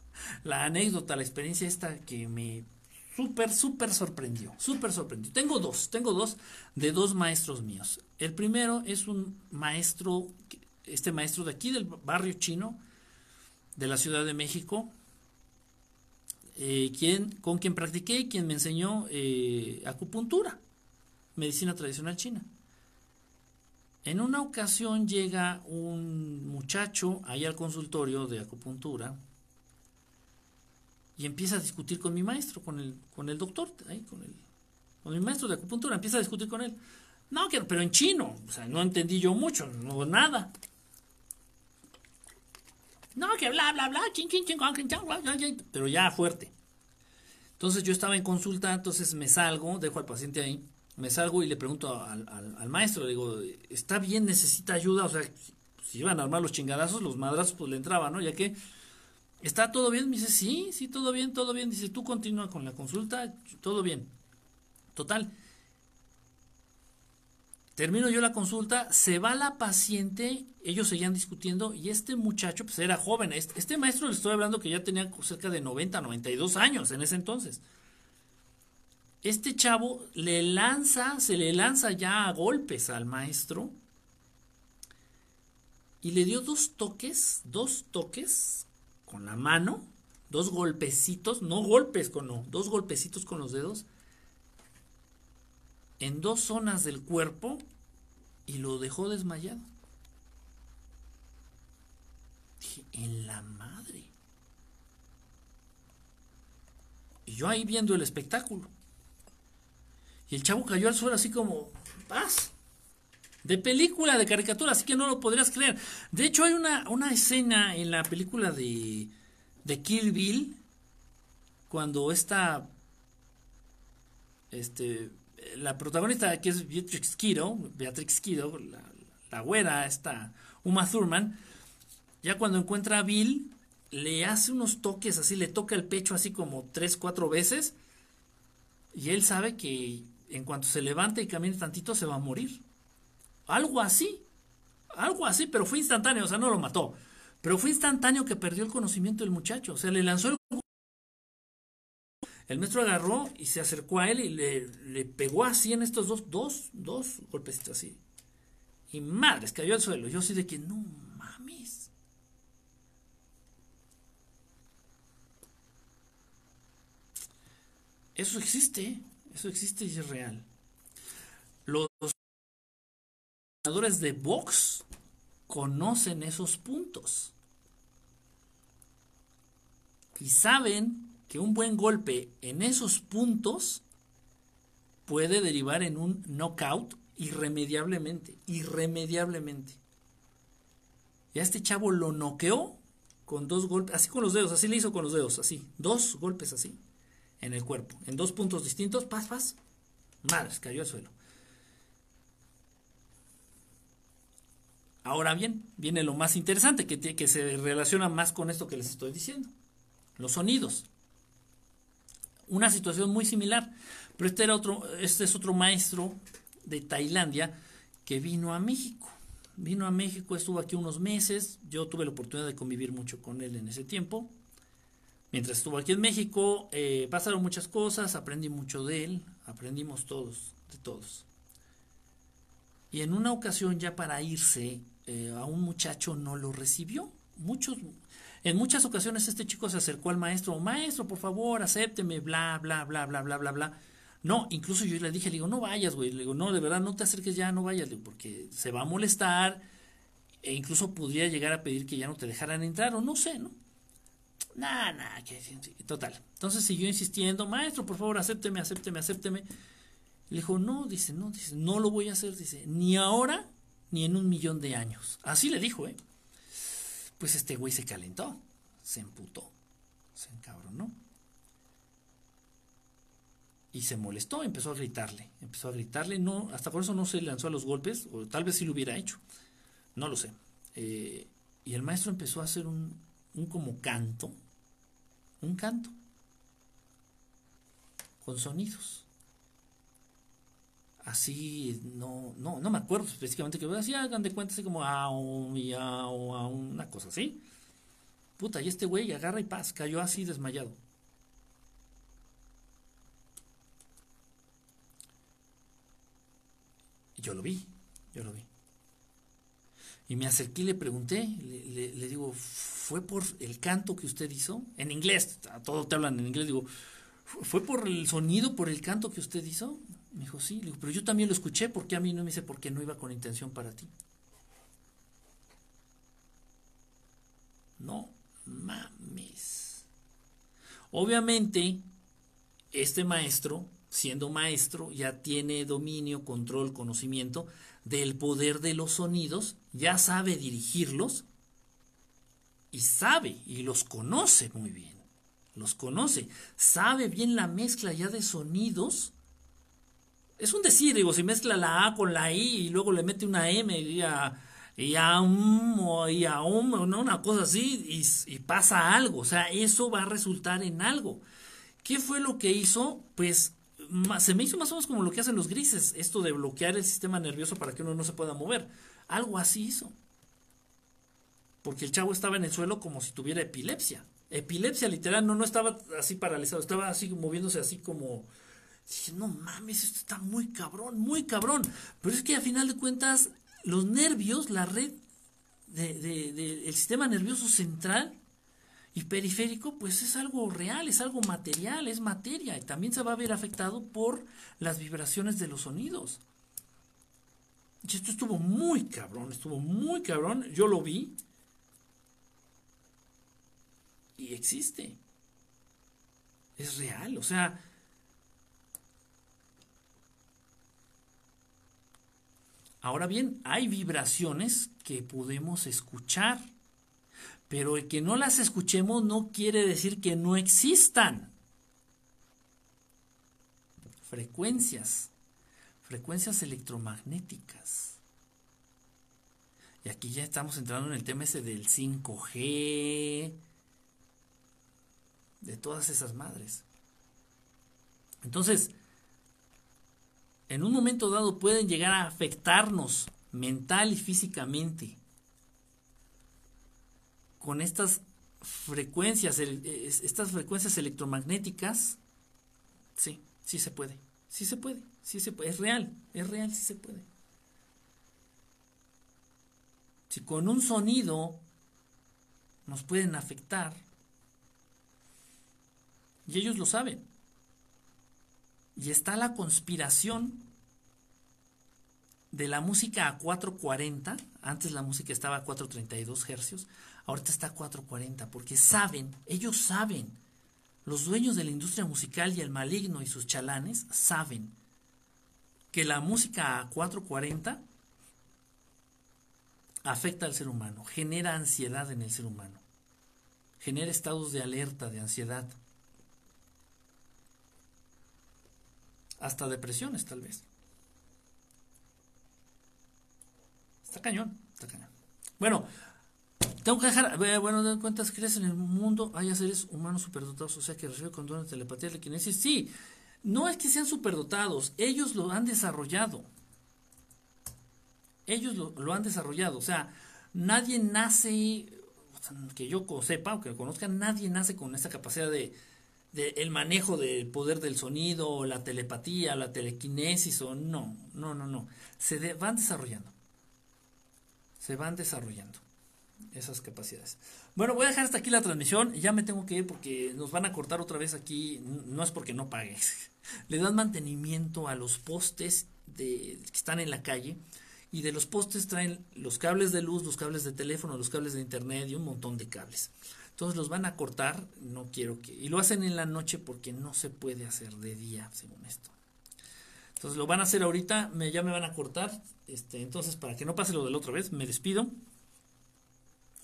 *laughs* la anécdota, la experiencia esta que me súper, súper sorprendió, súper sorprendió. Tengo dos, tengo dos de dos maestros míos. El primero es un maestro, este maestro de aquí del barrio chino, de la Ciudad de México, eh, quien, con quien practiqué y quien me enseñó eh, acupuntura, medicina tradicional china. En una ocasión llega un muchacho ahí al consultorio de acupuntura y empieza a discutir con mi maestro, con el, con el doctor, ahí, con, el, con mi maestro de acupuntura, empieza a discutir con él. No, pero en chino, o sea, no entendí yo mucho, no nada. No, que bla, bla, bla, chin, chin, chin, pero ya fuerte. Entonces yo estaba en consulta, entonces me salgo, dejo al paciente ahí, me salgo y le pregunto al, al, maestro, le digo, ¿está bien, necesita ayuda? O sea, si iban a armar los chingadazos, los madrazos, pues le entraban, ¿no? Ya que ¿Está todo bien? Me dice, sí, sí, todo bien, todo bien. Dice, tú continúa con la consulta, todo bien. Total. Termino yo la consulta, se va la paciente, ellos seguían discutiendo y este muchacho pues era joven. Este, este maestro le estoy hablando que ya tenía cerca de 90, 92 años en ese entonces. Este chavo le lanza, se le lanza ya a golpes al maestro y le dio dos toques, dos toques con la mano, dos golpecitos, no golpes con dos golpecitos con los dedos en dos zonas del cuerpo y lo dejó desmayado. Dije, en la madre. Y yo ahí viendo el espectáculo. Y el chavo cayó al suelo así como, paz. De película, de caricatura, así que no lo podrías creer. De hecho, hay una, una escena en la película de, de Kill Bill, cuando esta, este, la protagonista que es Beatrix Kiddo, Beatrix Kiddo, la, la güera, esta Uma Thurman, ya cuando encuentra a Bill, le hace unos toques así, le toca el pecho así como tres, cuatro veces, y él sabe que en cuanto se levante y camine tantito se va a morir. Algo así. Algo así, pero fue instantáneo, o sea, no lo mató. Pero fue instantáneo que perdió el conocimiento del muchacho. O sea, le lanzó el... El maestro agarró y se acercó a él y le, pegó así en estos dos, dos, dos golpecitos así. Y madres, cayó al suelo. Yo así de que, no mames. Eso existe, eso existe y es real. Los de box conocen esos puntos. Y saben que un buen golpe en esos puntos puede derivar en un knockout irremediablemente, irremediablemente. Y a este chavo lo noqueó con dos golpes, así con los dedos, así le hizo con los dedos, así, dos golpes así, en el cuerpo, en dos puntos distintos, paz, paz, madres, cayó al suelo. Ahora bien, viene lo más interesante, que, que se relaciona más con esto que les estoy diciendo. Los sonidos. Una situación muy similar. Pero este, era otro, este es otro maestro de Tailandia que vino a México. Vino a México, estuvo aquí unos meses. Yo tuve la oportunidad de convivir mucho con él en ese tiempo. Mientras estuvo aquí en México, eh, pasaron muchas cosas, aprendí mucho de él, aprendimos todos, de todos. Y en una ocasión ya para irse, eh, a un muchacho no lo recibió. Muchos, en muchas ocasiones este chico se acercó al maestro, maestro, por favor, acépteme, bla, bla, bla, bla, bla, bla, bla. No, incluso yo le dije, le digo, no vayas, güey. Le digo, no, de verdad, no te acerques ya, no vayas, porque se va a molestar e incluso podría llegar a pedir que ya no te dejaran entrar o no sé, ¿no? Nada, nada, total. Entonces siguió insistiendo, maestro, por favor, acépteme, acépteme, acépteme. Le dijo, no, dice, no, dice, no lo voy a hacer, dice, ni ahora ni en un millón de años. Así le dijo, ¿eh? Pues este güey se calentó, se emputó. Se encabronó. Y se molestó, empezó a gritarle, empezó a gritarle, no, hasta por eso no se lanzó a los golpes, o tal vez sí lo hubiera hecho, no lo sé. Eh, y el maestro empezó a hacer un, un como canto, un canto, con sonidos. Así, no, no, no me acuerdo específicamente que así hagan de cuenta así como a una cosa así. Puta, y este güey agarra y paz, cayó así desmayado. yo lo vi, yo lo vi. Y me acerqué y le pregunté, le, digo, ¿fue por el canto que usted hizo? En inglés, todo te hablan en inglés, digo, ¿fue por el sonido, por el canto que usted hizo? Me dijo, sí, pero yo también lo escuché, porque a mí no me dice por qué no iba con intención para ti? No mames. Obviamente, este maestro, siendo maestro, ya tiene dominio, control, conocimiento del poder de los sonidos, ya sabe dirigirlos y sabe y los conoce muy bien. Los conoce, sabe bien la mezcla ya de sonidos. Es un decir, digo, si mezcla la A con la I y luego le mete una M y a, y a um, o y a um, una cosa así y, y pasa algo. O sea, eso va a resultar en algo. ¿Qué fue lo que hizo? Pues se me hizo más o menos como lo que hacen los grises, esto de bloquear el sistema nervioso para que uno no se pueda mover. Algo así hizo. Porque el chavo estaba en el suelo como si tuviera epilepsia. Epilepsia literal, no, no estaba así paralizado, estaba así moviéndose así como... Dije, no mames, esto está muy cabrón, muy cabrón. Pero es que a final de cuentas, los nervios, la red del de, sistema nervioso central, y periférico, pues es algo real, es algo material, es materia, y también se va a ver afectado por las vibraciones de los sonidos. Y esto estuvo muy cabrón, estuvo muy cabrón, yo lo vi. Y existe. Es real, o sea, Ahora bien, hay vibraciones que podemos escuchar pero el que no las escuchemos no quiere decir que no existan. Frecuencias, frecuencias electromagnéticas. Y aquí ya estamos entrando en el tema ese del 5G, de todas esas madres. Entonces, en un momento dado pueden llegar a afectarnos mental y físicamente con estas frecuencias, estas frecuencias electromagnéticas, sí, sí se puede, sí se puede, sí se puede, es real, es real, sí se puede. Si con un sonido nos pueden afectar, y ellos lo saben, y está la conspiración de la música a 440, antes la música estaba a 432 hercios, ahorita está a 440, porque saben, ellos saben, los dueños de la industria musical y el maligno y sus chalanes saben que la música a 440 afecta al ser humano, genera ansiedad en el ser humano, genera estados de alerta, de ansiedad, hasta depresiones tal vez. Está cañón, está cañón. Bueno, tengo que dejar, bueno, ¿cuántas crees en el mundo hay seres humanos superdotados? O sea, que reciben con dones de telepatía, telequinesis. Sí, no es que sean superdotados, ellos lo han desarrollado. Ellos lo, han desarrollado. O sea, nadie nace, que yo sepa o que conozca, nadie nace con esa capacidad de, el manejo del poder del sonido, la telepatía, la telequinesis, o no, no, no, no. Se van desarrollando. Se van desarrollando esas capacidades. Bueno, voy a dejar hasta aquí la transmisión. Ya me tengo que ir porque nos van a cortar otra vez aquí. No es porque no pagues. *laughs* Le dan mantenimiento a los postes de, que están en la calle. Y de los postes traen los cables de luz, los cables de teléfono, los cables de internet y un montón de cables. Entonces los van a cortar. No quiero que. Y lo hacen en la noche porque no se puede hacer de día, según esto. Entonces lo van a hacer ahorita. Me, ya me van a cortar. Este, entonces, para que no pase lo de la otra vez, me despido.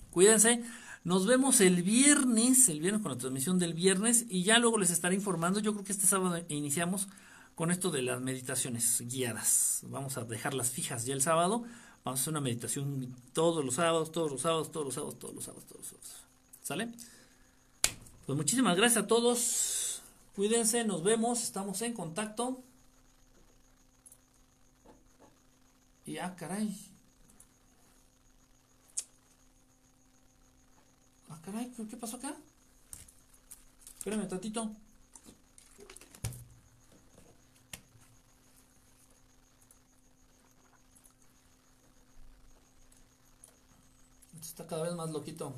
Cuídense. Nos vemos el viernes, el viernes con la transmisión del viernes y ya luego les estaré informando. Yo creo que este sábado iniciamos con esto de las meditaciones guiadas. Vamos a dejarlas fijas ya el sábado. Vamos a hacer una meditación todos los sábados, todos los sábados, todos los sábados, todos los sábados, todos los sábados. ¿Sale? Pues muchísimas gracias a todos. Cuídense, nos vemos, estamos en contacto. Y ah, caray. Ah, caray, ¿qué pasó acá? Espérame tantito. Está cada vez más loquito.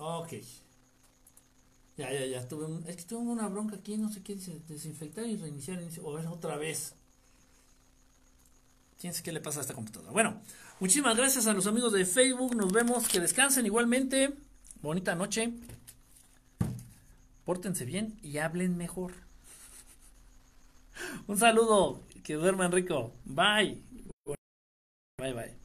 Ok. Ya, ya, ya. Tuve es que tuve una bronca aquí, no sé qué dice. Desinfectar y reiniciar. O ver otra vez. ¿Quién sabe qué le pasa a esta computadora? Bueno, muchísimas gracias a los amigos de Facebook. Nos vemos. Que descansen igualmente. Bonita noche. Pórtense bien y hablen mejor. Un saludo. Que duerman rico. Bye. Bye, bye.